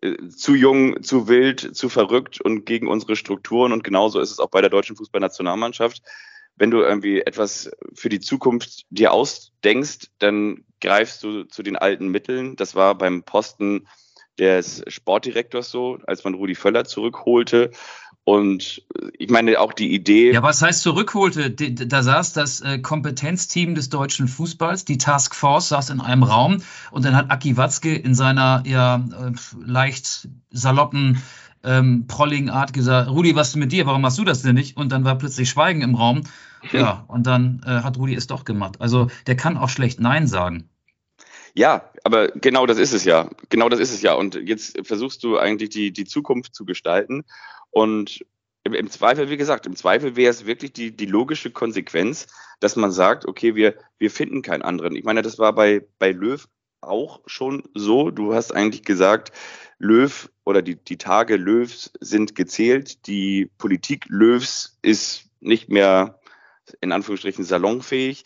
äh, zu jung, zu wild, zu verrückt und gegen unsere Strukturen. Und genauso ist es auch bei der deutschen Fußballnationalmannschaft wenn du irgendwie etwas für die Zukunft dir ausdenkst, dann greifst du zu den alten Mitteln. Das war beim Posten des Sportdirektors so, als man Rudi Völler zurückholte. Und ich meine auch die Idee. Ja, was heißt zurückholte? Da saß das äh, Kompetenzteam des deutschen Fußballs, die Task Force saß in einem Raum und dann hat Aki Watzke in seiner ja äh, leicht saloppen ähm, prolligen Art gesagt, Rudi, was ist mit dir? Warum machst du das denn nicht? Und dann war plötzlich Schweigen im Raum. Ja, (laughs) und dann äh, hat Rudi es doch gemacht. Also der kann auch schlecht Nein sagen. Ja, aber genau das ist es ja. Genau das ist es ja. Und jetzt versuchst du eigentlich die, die Zukunft zu gestalten. Und im, im Zweifel, wie gesagt, im Zweifel wäre es wirklich die, die logische Konsequenz, dass man sagt, okay, wir, wir finden keinen anderen. Ich meine, das war bei, bei Löw auch schon so. Du hast eigentlich gesagt, Löw oder die, die Tage Löws sind gezählt. Die Politik Löws ist nicht mehr in Anführungsstrichen salonfähig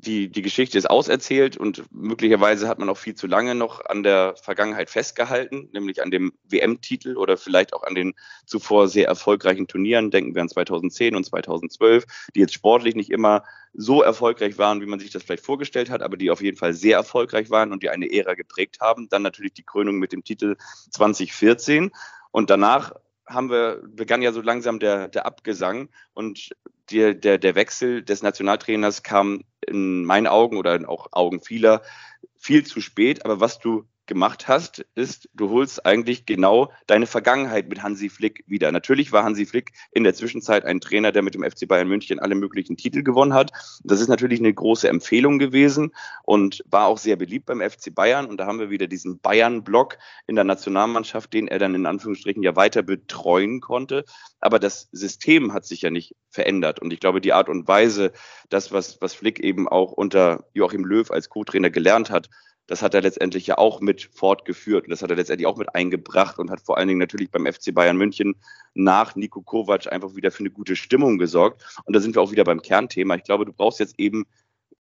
die, die Geschichte ist auserzählt und möglicherweise hat man auch viel zu lange noch an der Vergangenheit festgehalten, nämlich an dem WM-Titel oder vielleicht auch an den zuvor sehr erfolgreichen Turnieren. Denken wir an 2010 und 2012, die jetzt sportlich nicht immer so erfolgreich waren, wie man sich das vielleicht vorgestellt hat, aber die auf jeden Fall sehr erfolgreich waren und die eine Ära geprägt haben. Dann natürlich die Krönung mit dem Titel 2014 und danach haben wir, begann ja so langsam der, der Abgesang und der, der, der Wechsel des Nationaltrainers kam in meinen Augen oder auch Augen vieler viel zu spät. Aber was du gemacht hast, ist, du holst eigentlich genau deine Vergangenheit mit Hansi Flick wieder. Natürlich war Hansi Flick in der Zwischenzeit ein Trainer, der mit dem FC Bayern München alle möglichen Titel gewonnen hat. Das ist natürlich eine große Empfehlung gewesen und war auch sehr beliebt beim FC Bayern. Und da haben wir wieder diesen Bayern-Block in der Nationalmannschaft, den er dann in Anführungsstrichen ja weiter betreuen konnte. Aber das System hat sich ja nicht verändert. Und ich glaube, die Art und Weise, das, was, was Flick eben auch unter Joachim Löw als Co-Trainer gelernt hat, das hat er letztendlich ja auch mit fortgeführt und das hat er letztendlich auch mit eingebracht und hat vor allen Dingen natürlich beim FC Bayern München nach Nico Kovac einfach wieder für eine gute Stimmung gesorgt. Und da sind wir auch wieder beim Kernthema. Ich glaube, du brauchst jetzt eben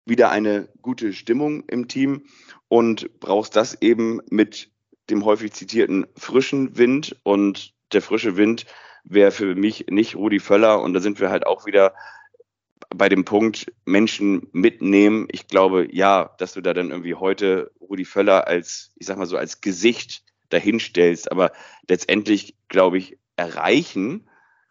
wieder eine gute Stimmung im Team und brauchst das eben mit dem häufig zitierten frischen Wind und der frische Wind wäre für mich nicht Rudi Völler und da sind wir halt auch wieder bei dem Punkt Menschen mitnehmen. Ich glaube, ja, dass du da dann irgendwie heute Rudi Völler als, ich sag mal so, als Gesicht dahinstellst. Aber letztendlich, glaube ich, erreichen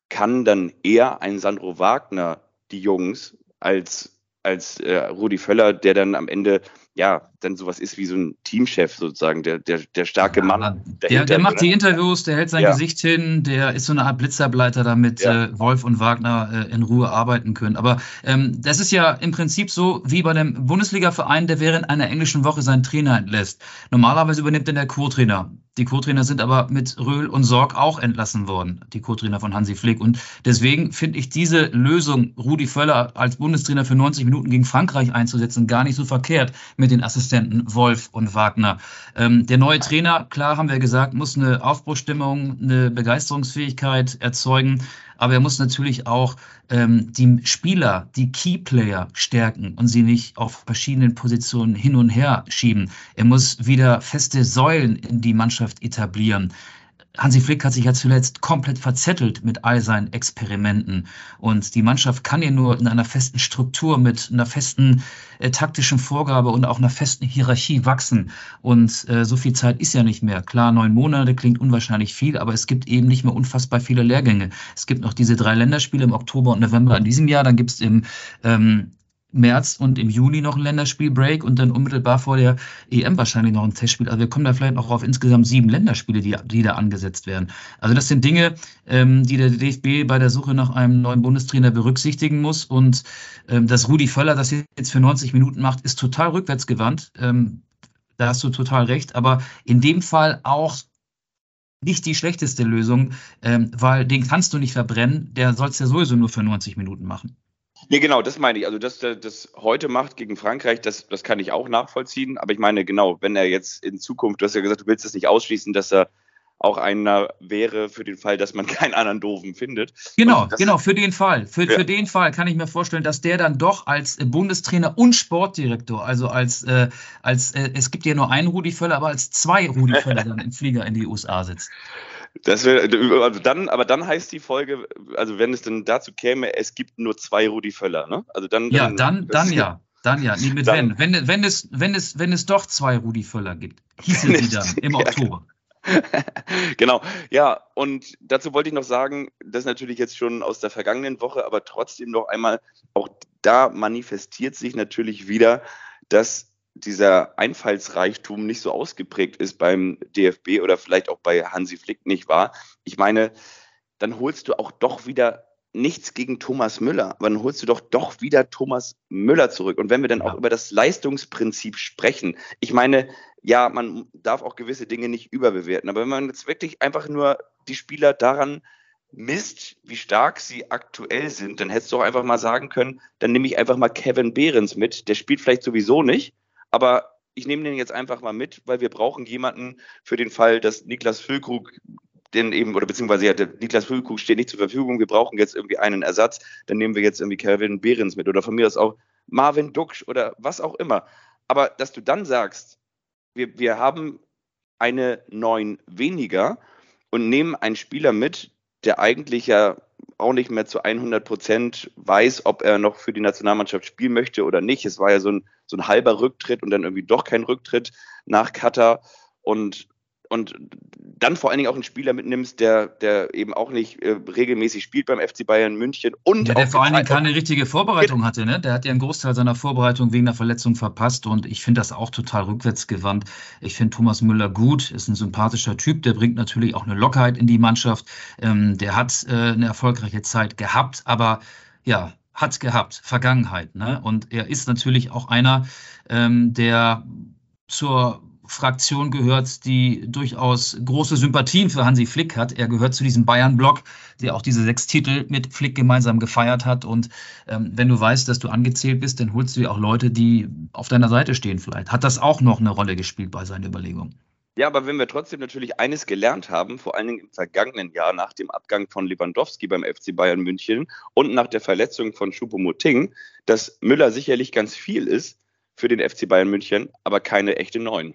kann dann eher ein Sandro Wagner die Jungs als, als äh, Rudi Völler, der dann am Ende ja, dann sowas ist wie so ein Teamchef sozusagen, der, der, der starke Mann. Ja, der, der macht die Interviews, der hält sein ja. Gesicht hin, der ist so eine Art Blitzableiter, damit ja. äh, Wolf und Wagner äh, in Ruhe arbeiten können. Aber ähm, das ist ja im Prinzip so wie bei dem Bundesliga-Verein, der während einer englischen Woche seinen Trainer entlässt. Normalerweise übernimmt dann der Co-Trainer. Die Co-Trainer sind aber mit Röhl und Sorg auch entlassen worden, die Co-Trainer von Hansi Flick. Und deswegen finde ich diese Lösung, Rudi Völler als Bundestrainer für 90 Minuten gegen Frankreich einzusetzen, gar nicht so verkehrt mit den Assistenten Wolf und Wagner. Ähm, der neue Trainer, klar haben wir gesagt, muss eine Aufbruchstimmung, eine Begeisterungsfähigkeit erzeugen, aber er muss natürlich auch ähm, die Spieler, die Keyplayer stärken und sie nicht auf verschiedenen Positionen hin und her schieben. Er muss wieder feste Säulen in die Mannschaft etablieren. Hansi Flick hat sich ja zuletzt komplett verzettelt mit all seinen Experimenten. Und die Mannschaft kann ja nur in einer festen Struktur, mit einer festen äh, taktischen Vorgabe und auch einer festen Hierarchie wachsen. Und äh, so viel Zeit ist ja nicht mehr. Klar, neun Monate klingt unwahrscheinlich viel, aber es gibt eben nicht mehr unfassbar viele Lehrgänge. Es gibt noch diese drei Länderspiele im Oktober und November in diesem Jahr. Dann gibt es im ähm, März und im Juni noch ein Länderspielbreak und dann unmittelbar vor der EM wahrscheinlich noch ein Testspiel. Also wir kommen da vielleicht noch auf insgesamt sieben Länderspiele, die, die da angesetzt werden. Also das sind Dinge, ähm, die der DFB bei der Suche nach einem neuen Bundestrainer berücksichtigen muss. Und ähm, dass Rudi Völler das jetzt für 90 Minuten macht, ist total rückwärtsgewandt. Ähm, da hast du total recht. Aber in dem Fall auch nicht die schlechteste Lösung, ähm, weil den kannst du nicht verbrennen. Der soll es ja sowieso nur für 90 Minuten machen. Nee, genau, das meine ich. Also, dass er das heute macht gegen Frankreich, das, das kann ich auch nachvollziehen. Aber ich meine, genau, wenn er jetzt in Zukunft, du hast ja gesagt, du willst es nicht ausschließen, dass er auch einer wäre für den Fall, dass man (laughs) keinen anderen Doofen findet. Genau, genau, für den Fall. Für, ja. für den Fall kann ich mir vorstellen, dass der dann doch als Bundestrainer und Sportdirektor, also als, äh, als äh, es gibt ja nur einen Rudi Völler, aber als zwei Rudi Völler dann im Flieger in die USA sitzt. Das wär, also dann, aber dann heißt die Folge, also wenn es denn dazu käme, es gibt nur zwei Rudi Völler, ne? Also dann, ja, dann, dann ja. Dann ja, nee, mit dann, wenn. wenn. Wenn es, wenn, es, wenn es doch zwei Rudi Völler gibt, hießen sie dann im (laughs) Oktober. (laughs) genau, ja, und dazu wollte ich noch sagen, das ist natürlich jetzt schon aus der vergangenen Woche, aber trotzdem noch einmal, auch da manifestiert sich natürlich wieder, dass dieser Einfallsreichtum nicht so ausgeprägt ist beim DFB oder vielleicht auch bei Hansi Flick nicht war. Ich meine, dann holst du auch doch wieder nichts gegen Thomas Müller, aber dann holst du doch doch wieder Thomas Müller zurück. Und wenn wir dann auch über das Leistungsprinzip sprechen, ich meine, ja, man darf auch gewisse Dinge nicht überbewerten, aber wenn man jetzt wirklich einfach nur die Spieler daran misst, wie stark sie aktuell sind, dann hättest du auch einfach mal sagen können, dann nehme ich einfach mal Kevin Behrens mit, der spielt vielleicht sowieso nicht, aber ich nehme den jetzt einfach mal mit, weil wir brauchen jemanden für den Fall, dass Niklas Füllkrug den eben, oder beziehungsweise ja, Niklas Füllkrug steht nicht zur Verfügung, wir brauchen jetzt irgendwie einen Ersatz, dann nehmen wir jetzt irgendwie Kevin Behrens mit oder von mir aus auch Marvin Duksch oder was auch immer. Aber dass du dann sagst, wir, wir haben eine neun weniger und nehmen einen Spieler mit, der eigentlich ja auch nicht mehr zu 100 Prozent weiß, ob er noch für die Nationalmannschaft spielen möchte oder nicht. Es war ja so ein, so ein halber Rücktritt und dann irgendwie doch kein Rücktritt nach Katar. Und und dann vor allen Dingen auch einen Spieler mitnimmst, der, der eben auch nicht äh, regelmäßig spielt beim FC Bayern München und ja, der vor allen Dingen keine richtige Vorbereitung hatte, ne? Der hat ja einen Großteil seiner Vorbereitung wegen der Verletzung verpasst und ich finde das auch total rückwärtsgewandt. Ich finde Thomas Müller gut, ist ein sympathischer Typ, der bringt natürlich auch eine Lockerheit in die Mannschaft. Ähm, der hat äh, eine erfolgreiche Zeit gehabt, aber ja, hat gehabt, Vergangenheit. Ne? Und er ist natürlich auch einer, ähm, der zur Fraktion gehört, die durchaus große Sympathien für Hansi Flick hat. Er gehört zu diesem Bayern-Block, der auch diese sechs Titel mit Flick gemeinsam gefeiert hat. Und ähm, wenn du weißt, dass du angezählt bist, dann holst du dir auch Leute, die auf deiner Seite stehen vielleicht. Hat das auch noch eine Rolle gespielt bei seinen Überlegungen? Ja, aber wenn wir trotzdem natürlich eines gelernt haben, vor allen Dingen im vergangenen Jahr nach dem Abgang von Lewandowski beim FC Bayern München und nach der Verletzung von Choupo-Moting, dass Müller sicherlich ganz viel ist für den FC Bayern München, aber keine echte Neun.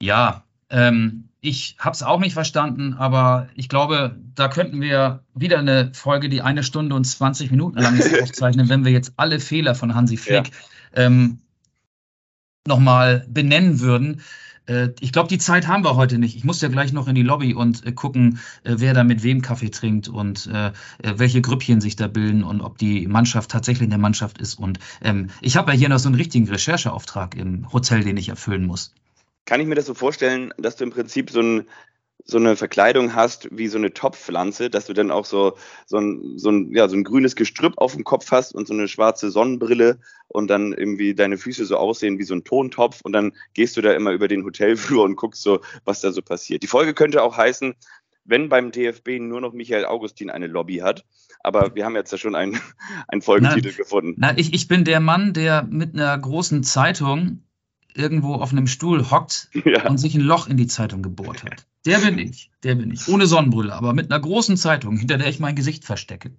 Ja, Ähm, ich habe es auch nicht verstanden, aber ich glaube, da könnten wir wieder eine Folge, die eine Stunde und 20 Minuten lang ist, aufzeichnen, wenn wir jetzt alle Fehler von Hansi Flick ja. ähm, nochmal benennen würden. Äh, ich glaube, die Zeit haben wir heute nicht. Ich muss ja gleich noch in die Lobby und äh, gucken, äh, wer da mit wem Kaffee trinkt und äh, äh, welche Grüppchen sich da bilden und ob die Mannschaft tatsächlich eine Mannschaft ist. Und ähm, ich habe ja hier noch so einen richtigen Rechercheauftrag im Hotel, den ich erfüllen muss. Kann ich mir das so vorstellen, dass du im Prinzip so ein so eine Verkleidung hast wie so eine Topfpflanze, dass du dann auch so, so, ein, so, ein, ja, so ein grünes Gestrüpp auf dem Kopf hast und so eine schwarze Sonnenbrille und dann irgendwie deine Füße so aussehen wie so ein Tontopf und dann gehst du da immer über den Hotelflur und guckst so, was da so passiert. Die Folge könnte auch heißen, wenn beim DFB nur noch Michael Augustin eine Lobby hat. Aber wir haben jetzt ja schon einen, (laughs) einen Folgentitel na, gefunden. Na, ich, ich bin der Mann, der mit einer großen Zeitung irgendwo auf einem Stuhl hockt ja. und sich ein Loch in die Zeitung gebohrt hat. Der bin ich, der bin ich. Ohne Sonnenbrille, aber mit einer großen Zeitung, hinter der ich mein Gesicht verstecke.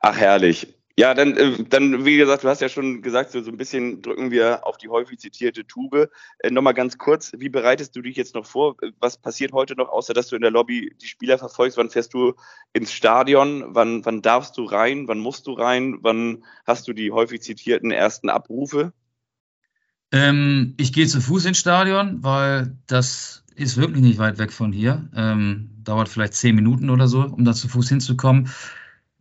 Ach, herrlich. Ja, dann, äh, dann, wie gesagt, du hast ja schon gesagt, so, so ein bisschen drücken wir auf die häufig zitierte Tube. Äh, Nochmal ganz kurz, wie bereitest du dich jetzt noch vor? Was passiert heute noch, außer dass du in der Lobby die Spieler verfolgst? Wann fährst du ins Stadion? Wann, wann darfst du rein? Wann musst du rein? Wann hast du die häufig zitierten ersten Abrufe? Ähm, ich gehe zu Fuß ins Stadion, weil das ist wirklich nicht weit weg von hier. Ähm, dauert vielleicht zehn Minuten oder so, um da zu Fuß hinzukommen.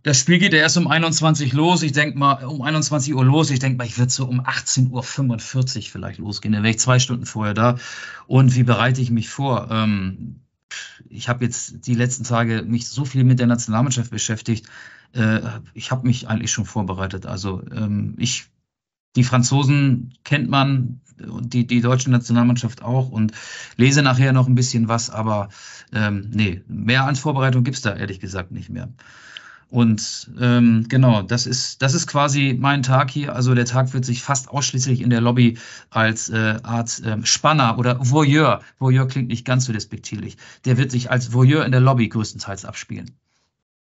Das Spiel geht ja erst um 21 los. Ich denke mal, um 21 Uhr los. Ich denke mal, ich würde so um 18.45 Uhr vielleicht losgehen. Dann wäre ich zwei Stunden vorher da. Und wie bereite ich mich vor? Ähm, ich habe jetzt die letzten Tage mich so viel mit der Nationalmannschaft beschäftigt. Äh, ich habe mich eigentlich schon vorbereitet. Also ähm, ich die Franzosen kennt man und die, die deutsche Nationalmannschaft auch und lese nachher noch ein bisschen was, aber ähm, nee, mehr als Vorbereitung gibt's da ehrlich gesagt nicht mehr. Und ähm, genau, das ist, das ist quasi mein Tag hier. Also der Tag wird sich fast ausschließlich in der Lobby als äh, Art äh, Spanner oder Voyeur, Voyeur klingt nicht ganz so despektierlich, der wird sich als Voyeur in der Lobby größtenteils abspielen.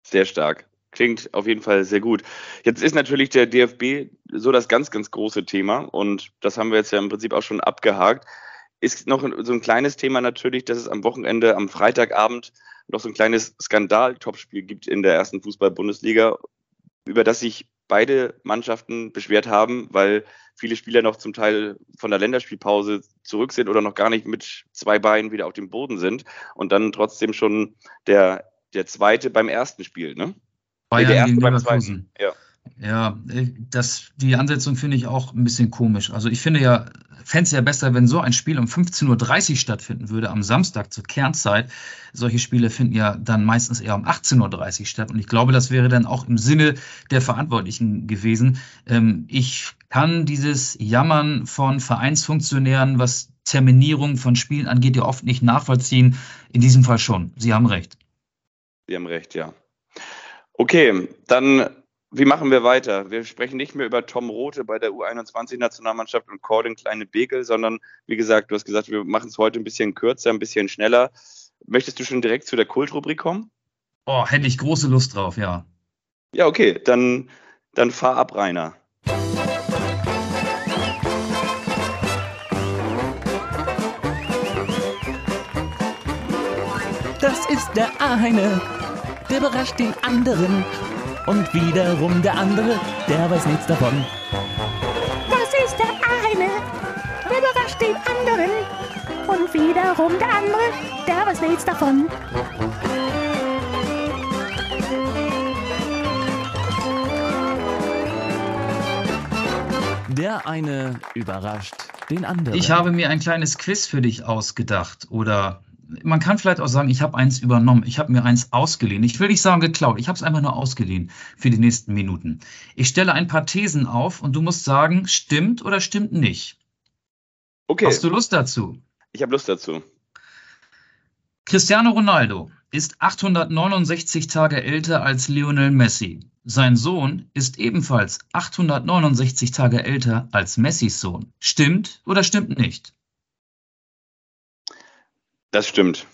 Sehr stark. Klingt auf jeden Fall sehr gut. Jetzt ist natürlich der DFB so das ganz, ganz große Thema und das haben wir jetzt ja im Prinzip auch schon abgehakt. Ist noch so ein kleines Thema natürlich, dass es am Wochenende, am Freitagabend noch so ein kleines Skandal-Topspiel gibt in der ersten Fußball-Bundesliga, über das sich beide Mannschaften beschwert haben, weil viele Spieler noch zum Teil von der Länderspielpause zurück sind oder noch gar nicht mit zwei Beinen wieder auf dem Boden sind und dann trotzdem schon der, der zweite beim ersten Spiel, ne? Bayern gegen Leverkusen. Ja. Ja, das, die Ansetzung finde ich auch ein bisschen komisch. Also ich finde ja, fände es ja besser, wenn so ein Spiel um 15.30 Uhr stattfinden würde, am Samstag zur Kernzeit. Solche Spiele finden ja dann meistens eher um 18.30 Uhr statt. Und ich glaube, das wäre dann auch im Sinne der Verantwortlichen gewesen. Ähm, ich kann dieses Jammern von Vereinsfunktionären, was Terminierung von Spielen angeht, ja oft nicht nachvollziehen. In diesem Fall schon. Sie haben recht. Sie haben recht, ja. Okay, dann wie machen wir weiter? Wir sprechen nicht mehr über Tom Rote bei der U21-Nationalmannschaft und Cordin Kleine Begel, sondern wie gesagt, du hast gesagt, wir machen es heute ein bisschen kürzer, ein bisschen schneller. Möchtest du schon direkt zu der Kultrubrik kommen? Oh, hätte ich große Lust drauf, ja. Ja, okay, dann, dann fahr ab, Rainer. Das ist der eine der überrascht den anderen. Und wiederum der andere, der weiß nichts davon. Das ist der eine, der überrascht den anderen. Und wiederum der andere, der weiß nichts davon. Der eine überrascht den anderen. Ich habe mir ein kleines Quiz für dich ausgedacht oder man kann vielleicht auch sagen, ich habe eins übernommen, ich habe mir eins ausgeliehen. Ich will nicht sagen geklaut, ich habe es einfach nur ausgeliehen für die nächsten Minuten. Ich stelle ein paar Thesen auf und du musst sagen, stimmt oder stimmt nicht. Okay. Hast du Lust dazu? Ich habe Lust dazu. Cristiano Ronaldo ist 869 Tage älter als Lionel Messi. Sein Sohn ist ebenfalls 869 Tage älter als Messis Sohn. Stimmt oder stimmt nicht? Das stimmt.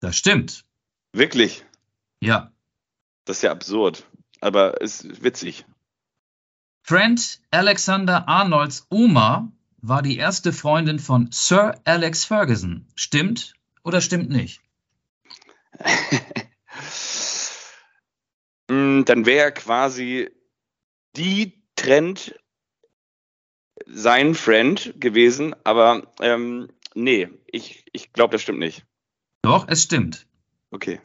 Das stimmt. Wirklich? Ja. Das ist ja absurd, aber es ist witzig. Trent Alexander Arnolds Oma war die erste Freundin von Sir Alex Ferguson. Stimmt oder stimmt nicht? (laughs) Mm, Dann wäre quasi die Trend sein Friend gewesen, aber ähm, nee, ich, ich glaube, das stimmt nicht. Doch, es stimmt. Okay.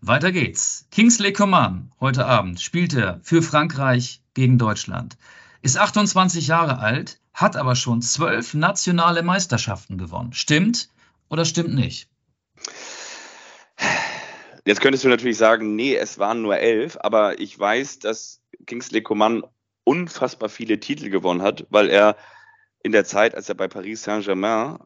Weiter geht's. Kingsley Coman heute Abend spielt er für Frankreich gegen Deutschland. Ist 28 Jahre alt, hat aber schon zwölf nationale Meisterschaften gewonnen. Stimmt oder stimmt nicht? Jetzt könntest du natürlich sagen, nee, es waren nur elf, aber ich weiß, dass Kingsley Coman unfassbar viele Titel gewonnen hat, weil er in der Zeit, als er bei Paris Saint-Germain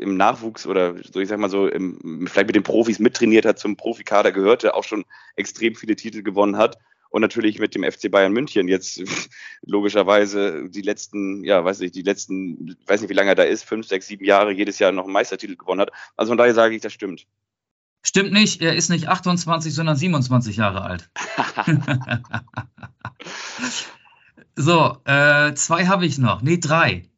im Nachwuchs oder so, ich sag mal so, im, vielleicht mit den Profis mittrainiert hat, zum Profikader gehörte, auch schon extrem viele Titel gewonnen hat. Und natürlich mit dem FC Bayern München jetzt (laughs) logischerweise die letzten, ja, weiß nicht, die letzten, weiß nicht, wie lange er da ist, fünf, sechs, sieben Jahre jedes Jahr noch einen Meistertitel gewonnen hat. Also von daher sage ich, das stimmt. Stimmt nicht, er ist nicht 28, sondern 27 Jahre alt. (laughs) (laughs) so, äh, zwei habe ich noch. Nee, drei.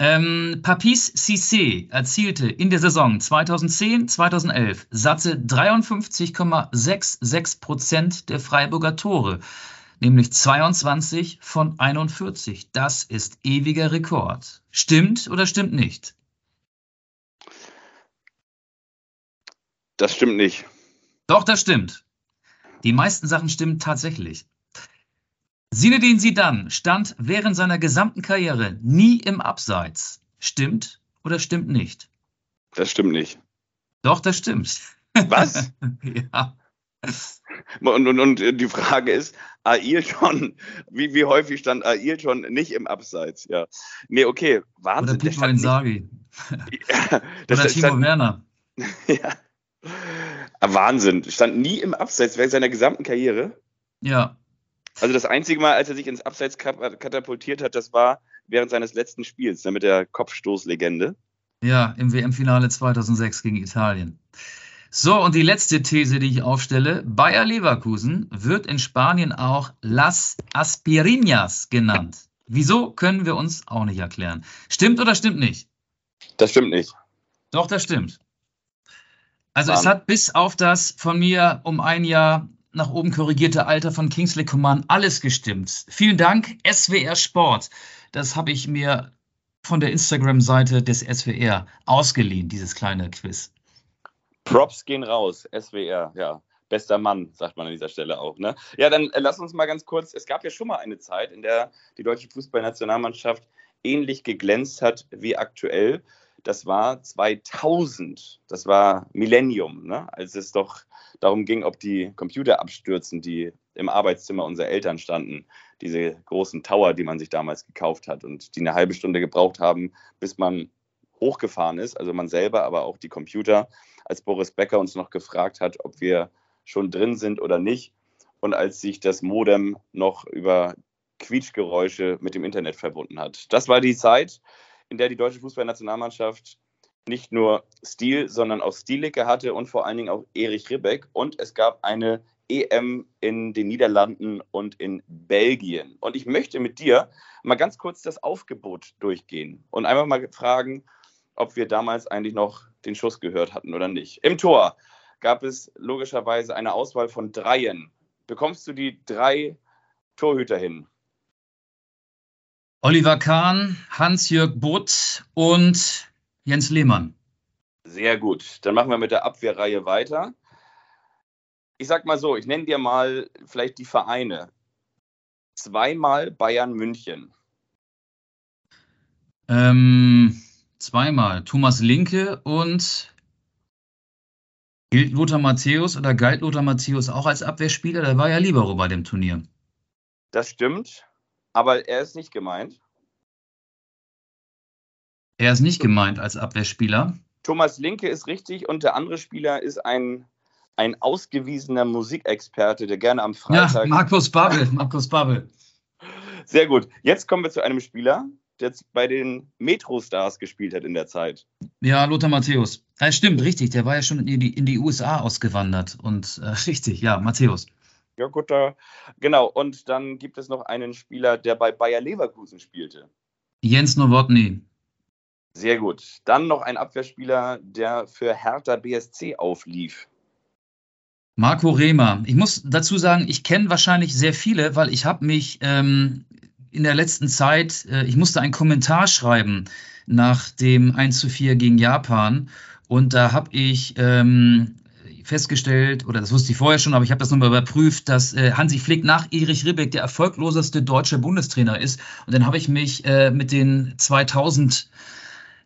Ähm, Papis Cissé erzielte in der Saison 2010-2011 satte 53,66 Prozent der Freiburger Tore, nämlich 22 von 41. Das ist ewiger Rekord. Stimmt oder stimmt nicht? Das stimmt nicht. Doch, das stimmt. Die meisten Sachen stimmen tatsächlich. Zinedine Zidane stand während seiner gesamten Karriere nie im Abseits. Stimmt oder stimmt nicht? Das stimmt nicht. Doch, das stimmt. Was? (laughs) ja. Und, und, und die Frage ist, Ailton, wie, wie häufig stand Ailton nicht im Abseits? Ja. Nee, okay, Oder Wahnsinn. der Pipo stand nicht- Inzaghi. Ja, das, (laughs) Oder das Timo stand, Werner. (laughs) ja. Ah, Wahnsinn. Stand nie im Abseits während seiner gesamten Karriere. Ja. Also das einzige Mal, als er sich ins Abseits kat- katapultiert hat, das war während seines letzten Spiels, ne, mit der Kopfstoßlegende. Ja, im WM-Finale 2006 gegen Italien. So, und die letzte These, die ich aufstelle. Bayer Leverkusen wird in Spanien auch Las Aspirinas genannt. Wieso können wir uns auch nicht erklären. Stimmt oder stimmt nicht? Das stimmt nicht. Doch, das stimmt. Also es Wahnsinn. hat bis auf das von mir um ein Jahr nach oben korrigierte Alter von Kingsley Coman alles gestimmt. Vielen Dank, SWR Sport. Das habe ich mir von der Instagram-Seite des SWR ausgeliehen, dieses kleine Quiz. Props gehen raus, SWR, ja. Bester Mann, sagt man an dieser Stelle auch. Ne? Ja, dann äh, lass uns mal ganz kurz. Es gab ja schon mal eine Zeit, in der die deutsche Fußballnationalmannschaft ähnlich geglänzt hat wie aktuell. Das war 2000, das war Millennium, ne? als es doch darum ging, ob die Computer abstürzen, die im Arbeitszimmer unserer Eltern standen. Diese großen Tower, die man sich damals gekauft hat und die eine halbe Stunde gebraucht haben, bis man hochgefahren ist, also man selber, aber auch die Computer, als Boris Becker uns noch gefragt hat, ob wir schon drin sind oder nicht. Und als sich das Modem noch über Quietschgeräusche mit dem Internet verbunden hat. Das war die Zeit, in der die deutsche Fußballnationalmannschaft nicht nur Stil, sondern auch Stilicke hatte und vor allen Dingen auch Erich Ribbeck. Und es gab eine EM in den Niederlanden und in Belgien. Und ich möchte mit dir mal ganz kurz das Aufgebot durchgehen und einfach mal fragen, ob wir damals eigentlich noch den Schuss gehört hatten oder nicht. Im Tor gab es logischerweise eine Auswahl von Dreien. Bekommst du die drei Torhüter hin? Oliver Kahn, Hans-Jörg Butt und Jens Lehmann. Sehr gut. Dann machen wir mit der Abwehrreihe weiter. Ich sag mal so, ich nenne dir mal vielleicht die Vereine. Zweimal Bayern München. Ähm, zweimal. Thomas Linke und gilt Lothar Matthäus oder galt Lothar Matthäus auch als Abwehrspieler? Der war ja Libero bei dem Turnier. Das stimmt, aber er ist nicht gemeint. Er ist nicht gemeint als Abwehrspieler. Thomas Linke ist richtig und der andere Spieler ist ein, ein ausgewiesener Musikexperte, der gerne am Ja, Freitag. Markus Babbel. Markus Babbel. (laughs) Sehr gut. Jetzt kommen wir zu einem Spieler, der bei den Metro-Stars gespielt hat in der Zeit. Ja, Lothar Matthäus. Ja, stimmt, richtig. Der war ja schon in die, in die USA ausgewandert. Und äh, (laughs) richtig, ja, Matthäus. Ja, gut, da, genau. Und dann gibt es noch einen Spieler, der bei Bayer Leverkusen spielte. Jens Nowotny. Sehr gut. Dann noch ein Abwehrspieler, der für Hertha BSC auflief. Marco Rehmer. Ich muss dazu sagen, ich kenne wahrscheinlich sehr viele, weil ich habe mich ähm, in der letzten Zeit, äh, ich musste einen Kommentar schreiben nach dem 1 zu 4 gegen Japan. Und da habe ich ähm, festgestellt, oder das wusste ich vorher schon, aber ich habe das nochmal überprüft, dass äh, Hansi Flick nach Erich Ribbeck der erfolgloseste deutsche Bundestrainer ist. Und dann habe ich mich äh, mit den 2000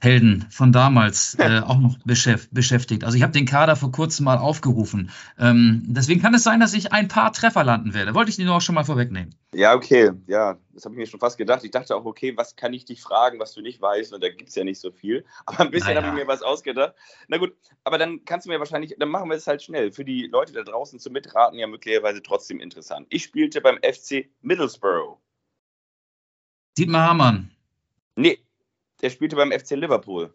Helden von damals (laughs) äh, auch noch beschäftigt. Also ich habe den Kader vor kurzem mal aufgerufen. Ähm, deswegen kann es sein, dass ich ein paar Treffer landen werde. Wollte ich dir nur auch schon mal vorwegnehmen. Ja, okay. Ja, das habe ich mir schon fast gedacht. Ich dachte auch, okay, was kann ich dich fragen, was du nicht weißt? Und da gibt es ja nicht so viel. (laughs) Aber ein bisschen naja. habe ich mir was ausgedacht. Na gut, aber dann kannst du mir wahrscheinlich, dann machen wir es halt schnell. Für die Leute da draußen zum Mitraten ja möglicherweise trotzdem interessant. Ich spielte beim FC Middlesbrough. Dietmar Hamann. Nee, der spielte beim FC Liverpool.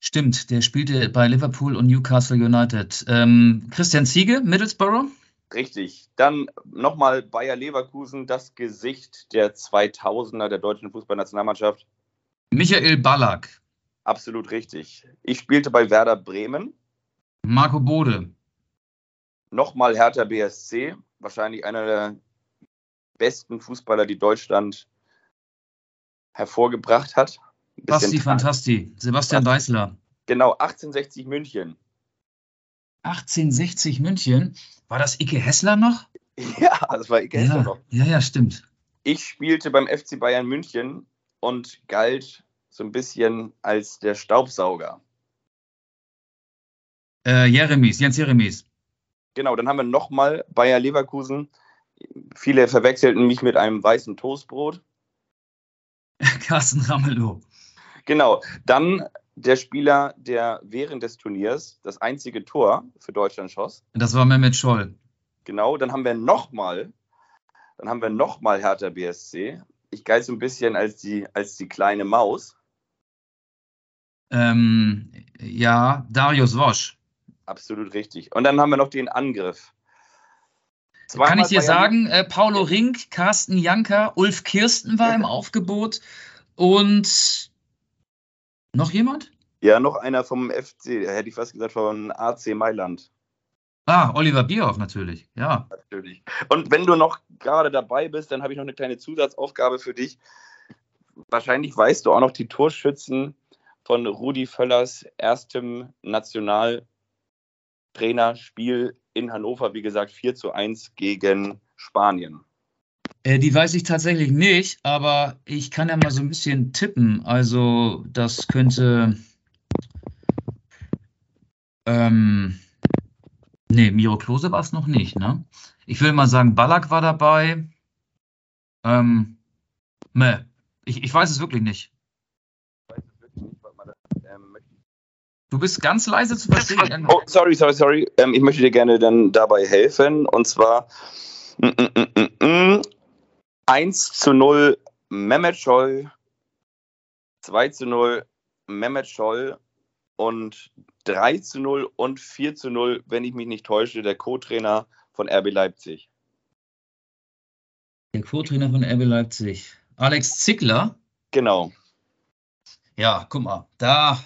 Stimmt, der spielte bei Liverpool und Newcastle United. Ähm, Christian Ziege, Middlesbrough? Richtig. Dann nochmal Bayer Leverkusen, das Gesicht der 2000er der deutschen Fußballnationalmannschaft. Michael Ballack. Absolut richtig. Ich spielte bei Werder Bremen. Marco Bode. Nochmal Hertha BSC. Wahrscheinlich einer der besten Fußballer, die Deutschland hervorgebracht hat. Basti Fantasti, Sebastian Deißler. Genau, 1860 München. 1860 München? War das Icke Hessler noch? (laughs) Ja, das war Icke ja, Hessler noch. Ja, ja, stimmt. Ich spielte beim FC Bayern München und galt so ein bisschen als der Staubsauger. Äh, Jeremies, Jens Jeremies. Genau, dann haben wir nochmal Bayer Leverkusen. Viele verwechselten mich mit einem weißen Toastbrot. (laughs) Carsten Ramelow. Genau. Dann der Spieler, der während des Turniers das einzige Tor für Deutschland schoss. Das war Mehmet Scholl. Genau. Dann haben wir nochmal, dann haben wir nochmal Hertha BSC. Ich galt so ein bisschen als die, als die kleine Maus. Ähm, ja, Darius Wosch. Absolut richtig. Und dann haben wir noch den Angriff. Zweimal Kann ich dir sagen, äh, Paulo Rink, Carsten Janker, Ulf Kirsten war im Aufgebot und noch jemand? Ja, noch einer vom FC, hätte ich fast gesagt, von AC Mailand. Ah, Oliver Bierhoff natürlich, ja. Natürlich. Und wenn du noch gerade dabei bist, dann habe ich noch eine kleine Zusatzaufgabe für dich. Wahrscheinlich weißt du auch noch die Torschützen von Rudi Völlers erstem Nationaltrainerspiel in Hannover, wie gesagt, 4 zu 1 gegen Spanien. Äh, die weiß ich tatsächlich nicht, aber ich kann ja mal so ein bisschen tippen. Also, das könnte. Ähm, nee, Miro Klose war es noch nicht, ne? Ich will mal sagen, Ballack war dabei. Ähm, ne, ich, ich weiß es wirklich nicht. Ich weiß es wirklich nicht, weil man das ähm, Du bist ganz leise zu verstehen. Oh, sorry, sorry, sorry. Ähm, ich möchte dir gerne dann dabei helfen. Und zwar mm, mm, mm, 1 zu 0 Mehmet Scholl, 2 zu 0 Mehmet Scholl und 3 zu 0 und 4 zu 0, wenn ich mich nicht täusche, der Co-Trainer von RB Leipzig. Der Co-Trainer von RB Leipzig. Alex Zickler? Genau. Ja, guck mal, da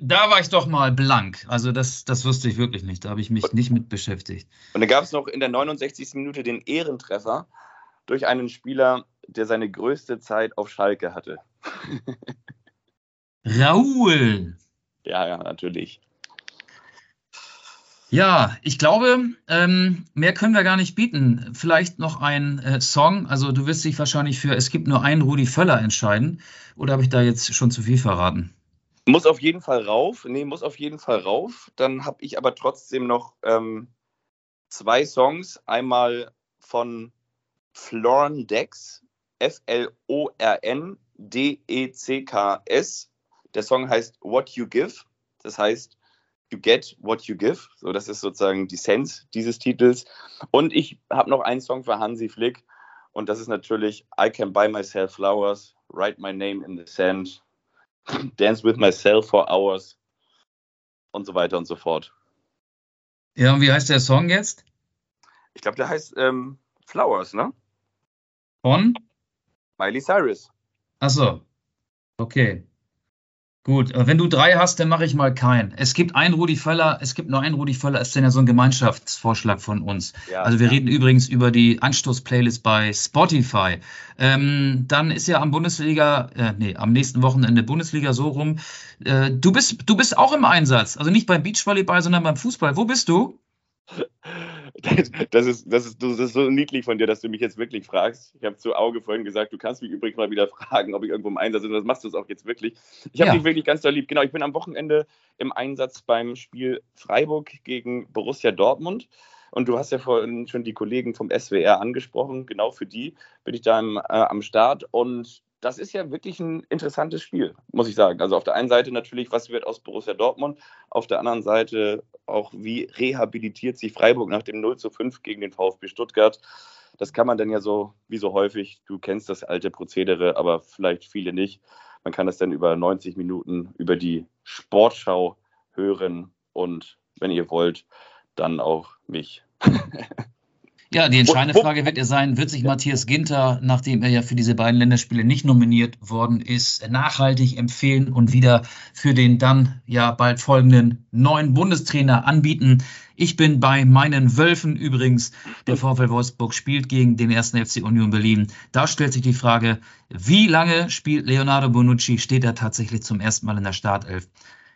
da war ich doch mal blank. Also das, das wusste ich wirklich nicht. Da habe ich mich nicht mit beschäftigt. Und dann gab es noch in der 69. Minute den Ehrentreffer durch einen Spieler, der seine größte Zeit auf Schalke hatte. (laughs) Raoul. Ja, ja, natürlich. Ja, ich glaube, ähm, mehr können wir gar nicht bieten. Vielleicht noch ein äh, Song. Also du wirst dich wahrscheinlich für Es gibt nur einen Rudi Völler entscheiden. Oder habe ich da jetzt schon zu viel verraten? Muss auf jeden Fall rauf. Nee, muss auf jeden Fall rauf. Dann habe ich aber trotzdem noch ähm, zwei Songs. Einmal von Floren Dex, F-L-O-R-N-D-E-C-K-S. Der Song heißt What You Give. Das heißt, You Get What You Give. So, das ist sozusagen die Sense dieses Titels. Und ich habe noch einen Song für Hansi Flick. Und das ist natürlich I Can Buy Myself Flowers, Write My Name in the Sand (laughs) Dance with Myself for Hours und so weiter und so fort. Ja, und wie heißt der Song jetzt? Ich glaube, der heißt ähm, Flowers, ne? Von? Miley Cyrus. Achso. Okay. Gut, wenn du drei hast, dann mache ich mal keinen. Es gibt einen Rudi Völler, es gibt nur einen Rudi Völler, ist denn ja so ein Gemeinschaftsvorschlag von uns. Ja, also wir ja. reden übrigens über die Anstoß-Playlist bei Spotify. Ähm, dann ist ja am Bundesliga, äh, nee, am nächsten Wochenende Bundesliga so rum. Äh, du bist, du bist auch im Einsatz, also nicht beim Beachvolleyball, sondern beim Fußball. Wo bist du? Das ist, das, ist, das ist so niedlich von dir, dass du mich jetzt wirklich fragst. Ich habe zu Auge vorhin gesagt, du kannst mich übrigens mal wieder (laughs) fragen, ob ich irgendwo im Einsatz bin. Das machst du es auch jetzt wirklich. Ich habe ja. dich wirklich ganz doll lieb. Genau, ich bin am Wochenende im Einsatz beim Spiel Freiburg gegen Borussia Dortmund. Und du hast ja vorhin schon die Kollegen vom SWR angesprochen. Genau für die bin ich da im, äh, am Start. Und das ist ja wirklich ein interessantes Spiel, muss ich sagen. Also auf der einen Seite natürlich, was wird aus Borussia Dortmund, auf der anderen Seite auch, wie rehabilitiert sich Freiburg nach dem 0 zu 5 gegen den VfB Stuttgart. Das kann man dann ja so, wie so häufig, du kennst das alte Prozedere, aber vielleicht viele nicht. Man kann das dann über 90 Minuten über die Sportschau hören und wenn ihr wollt, dann auch mich. (laughs) Ja, die entscheidende Frage wird ja sein, wird sich Matthias Ginter, nachdem er ja für diese beiden Länderspiele nicht nominiert worden ist, nachhaltig empfehlen und wieder für den dann ja bald folgenden neuen Bundestrainer anbieten? Ich bin bei meinen Wölfen übrigens. Der VfL Wolfsburg spielt gegen den ersten FC Union Berlin. Da stellt sich die Frage, wie lange spielt Leonardo Bonucci? Steht er tatsächlich zum ersten Mal in der Startelf?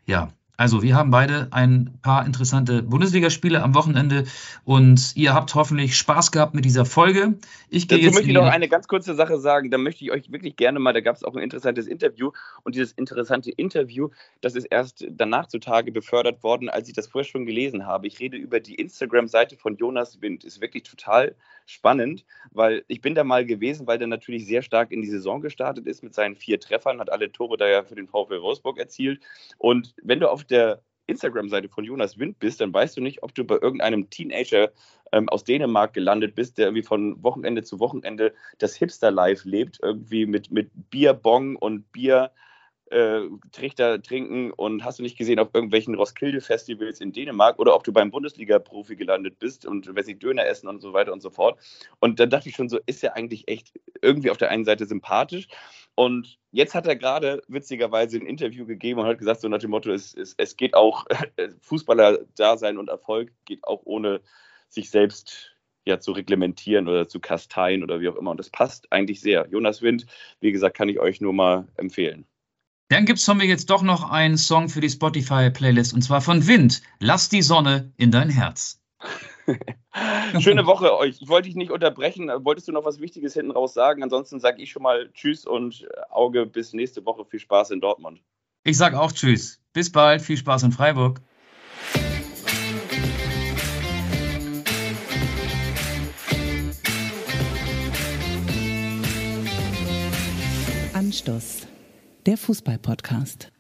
Ja, also wir haben beide ein paar interessante Bundesligaspiele am Wochenende und ihr habt hoffentlich Spaß gehabt mit dieser Folge. Ich gehe Dazu jetzt möchte ich noch eine ganz kurze Sache sagen. Da möchte ich euch wirklich gerne mal, da gab es auch ein interessantes Interview und dieses interessante Interview, das ist erst danach zutage befördert worden, als ich das vorher schon gelesen habe. Ich rede über die Instagram-Seite von Jonas Wind. Ist wirklich total spannend, weil ich bin da mal gewesen, weil der natürlich sehr stark in die Saison gestartet ist mit seinen vier Treffern, hat alle Tore da ja für den VfL Wolfsburg erzielt. Und wenn du auf der Instagram-Seite von Jonas Wind bist, dann weißt du nicht, ob du bei irgendeinem Teenager ähm, aus Dänemark gelandet bist, der irgendwie von Wochenende zu Wochenende das Hipster-Life lebt, irgendwie mit, mit Bierbong und Bier äh, Trichter trinken und hast du nicht gesehen auf irgendwelchen Roskilde-Festivals in Dänemark oder ob du beim Bundesliga-Profi gelandet bist und weiß nicht, Döner essen und so weiter und so fort. Und dann dachte ich schon so, ist ja eigentlich echt irgendwie auf der einen Seite sympathisch. Und jetzt hat er gerade witzigerweise ein Interview gegeben und hat gesagt, so nach dem Motto, es, es, es geht auch, (laughs) Fußballer-Dasein und Erfolg geht auch ohne sich selbst ja, zu reglementieren oder zu kasteien oder wie auch immer. Und das passt eigentlich sehr. Jonas Wind, wie gesagt, kann ich euch nur mal empfehlen. Dann gibt es von mir jetzt doch noch einen Song für die Spotify-Playlist und zwar von Wind. Lass die Sonne in dein Herz. (laughs) Schöne Woche euch. Ich wollte dich nicht unterbrechen. Wolltest du noch was Wichtiges hinten raus sagen? Ansonsten sage ich schon mal Tschüss und Auge bis nächste Woche. Viel Spaß in Dortmund. Ich sage auch Tschüss. Bis bald. Viel Spaß in Freiburg. Anstoß der Fußball-Podcast.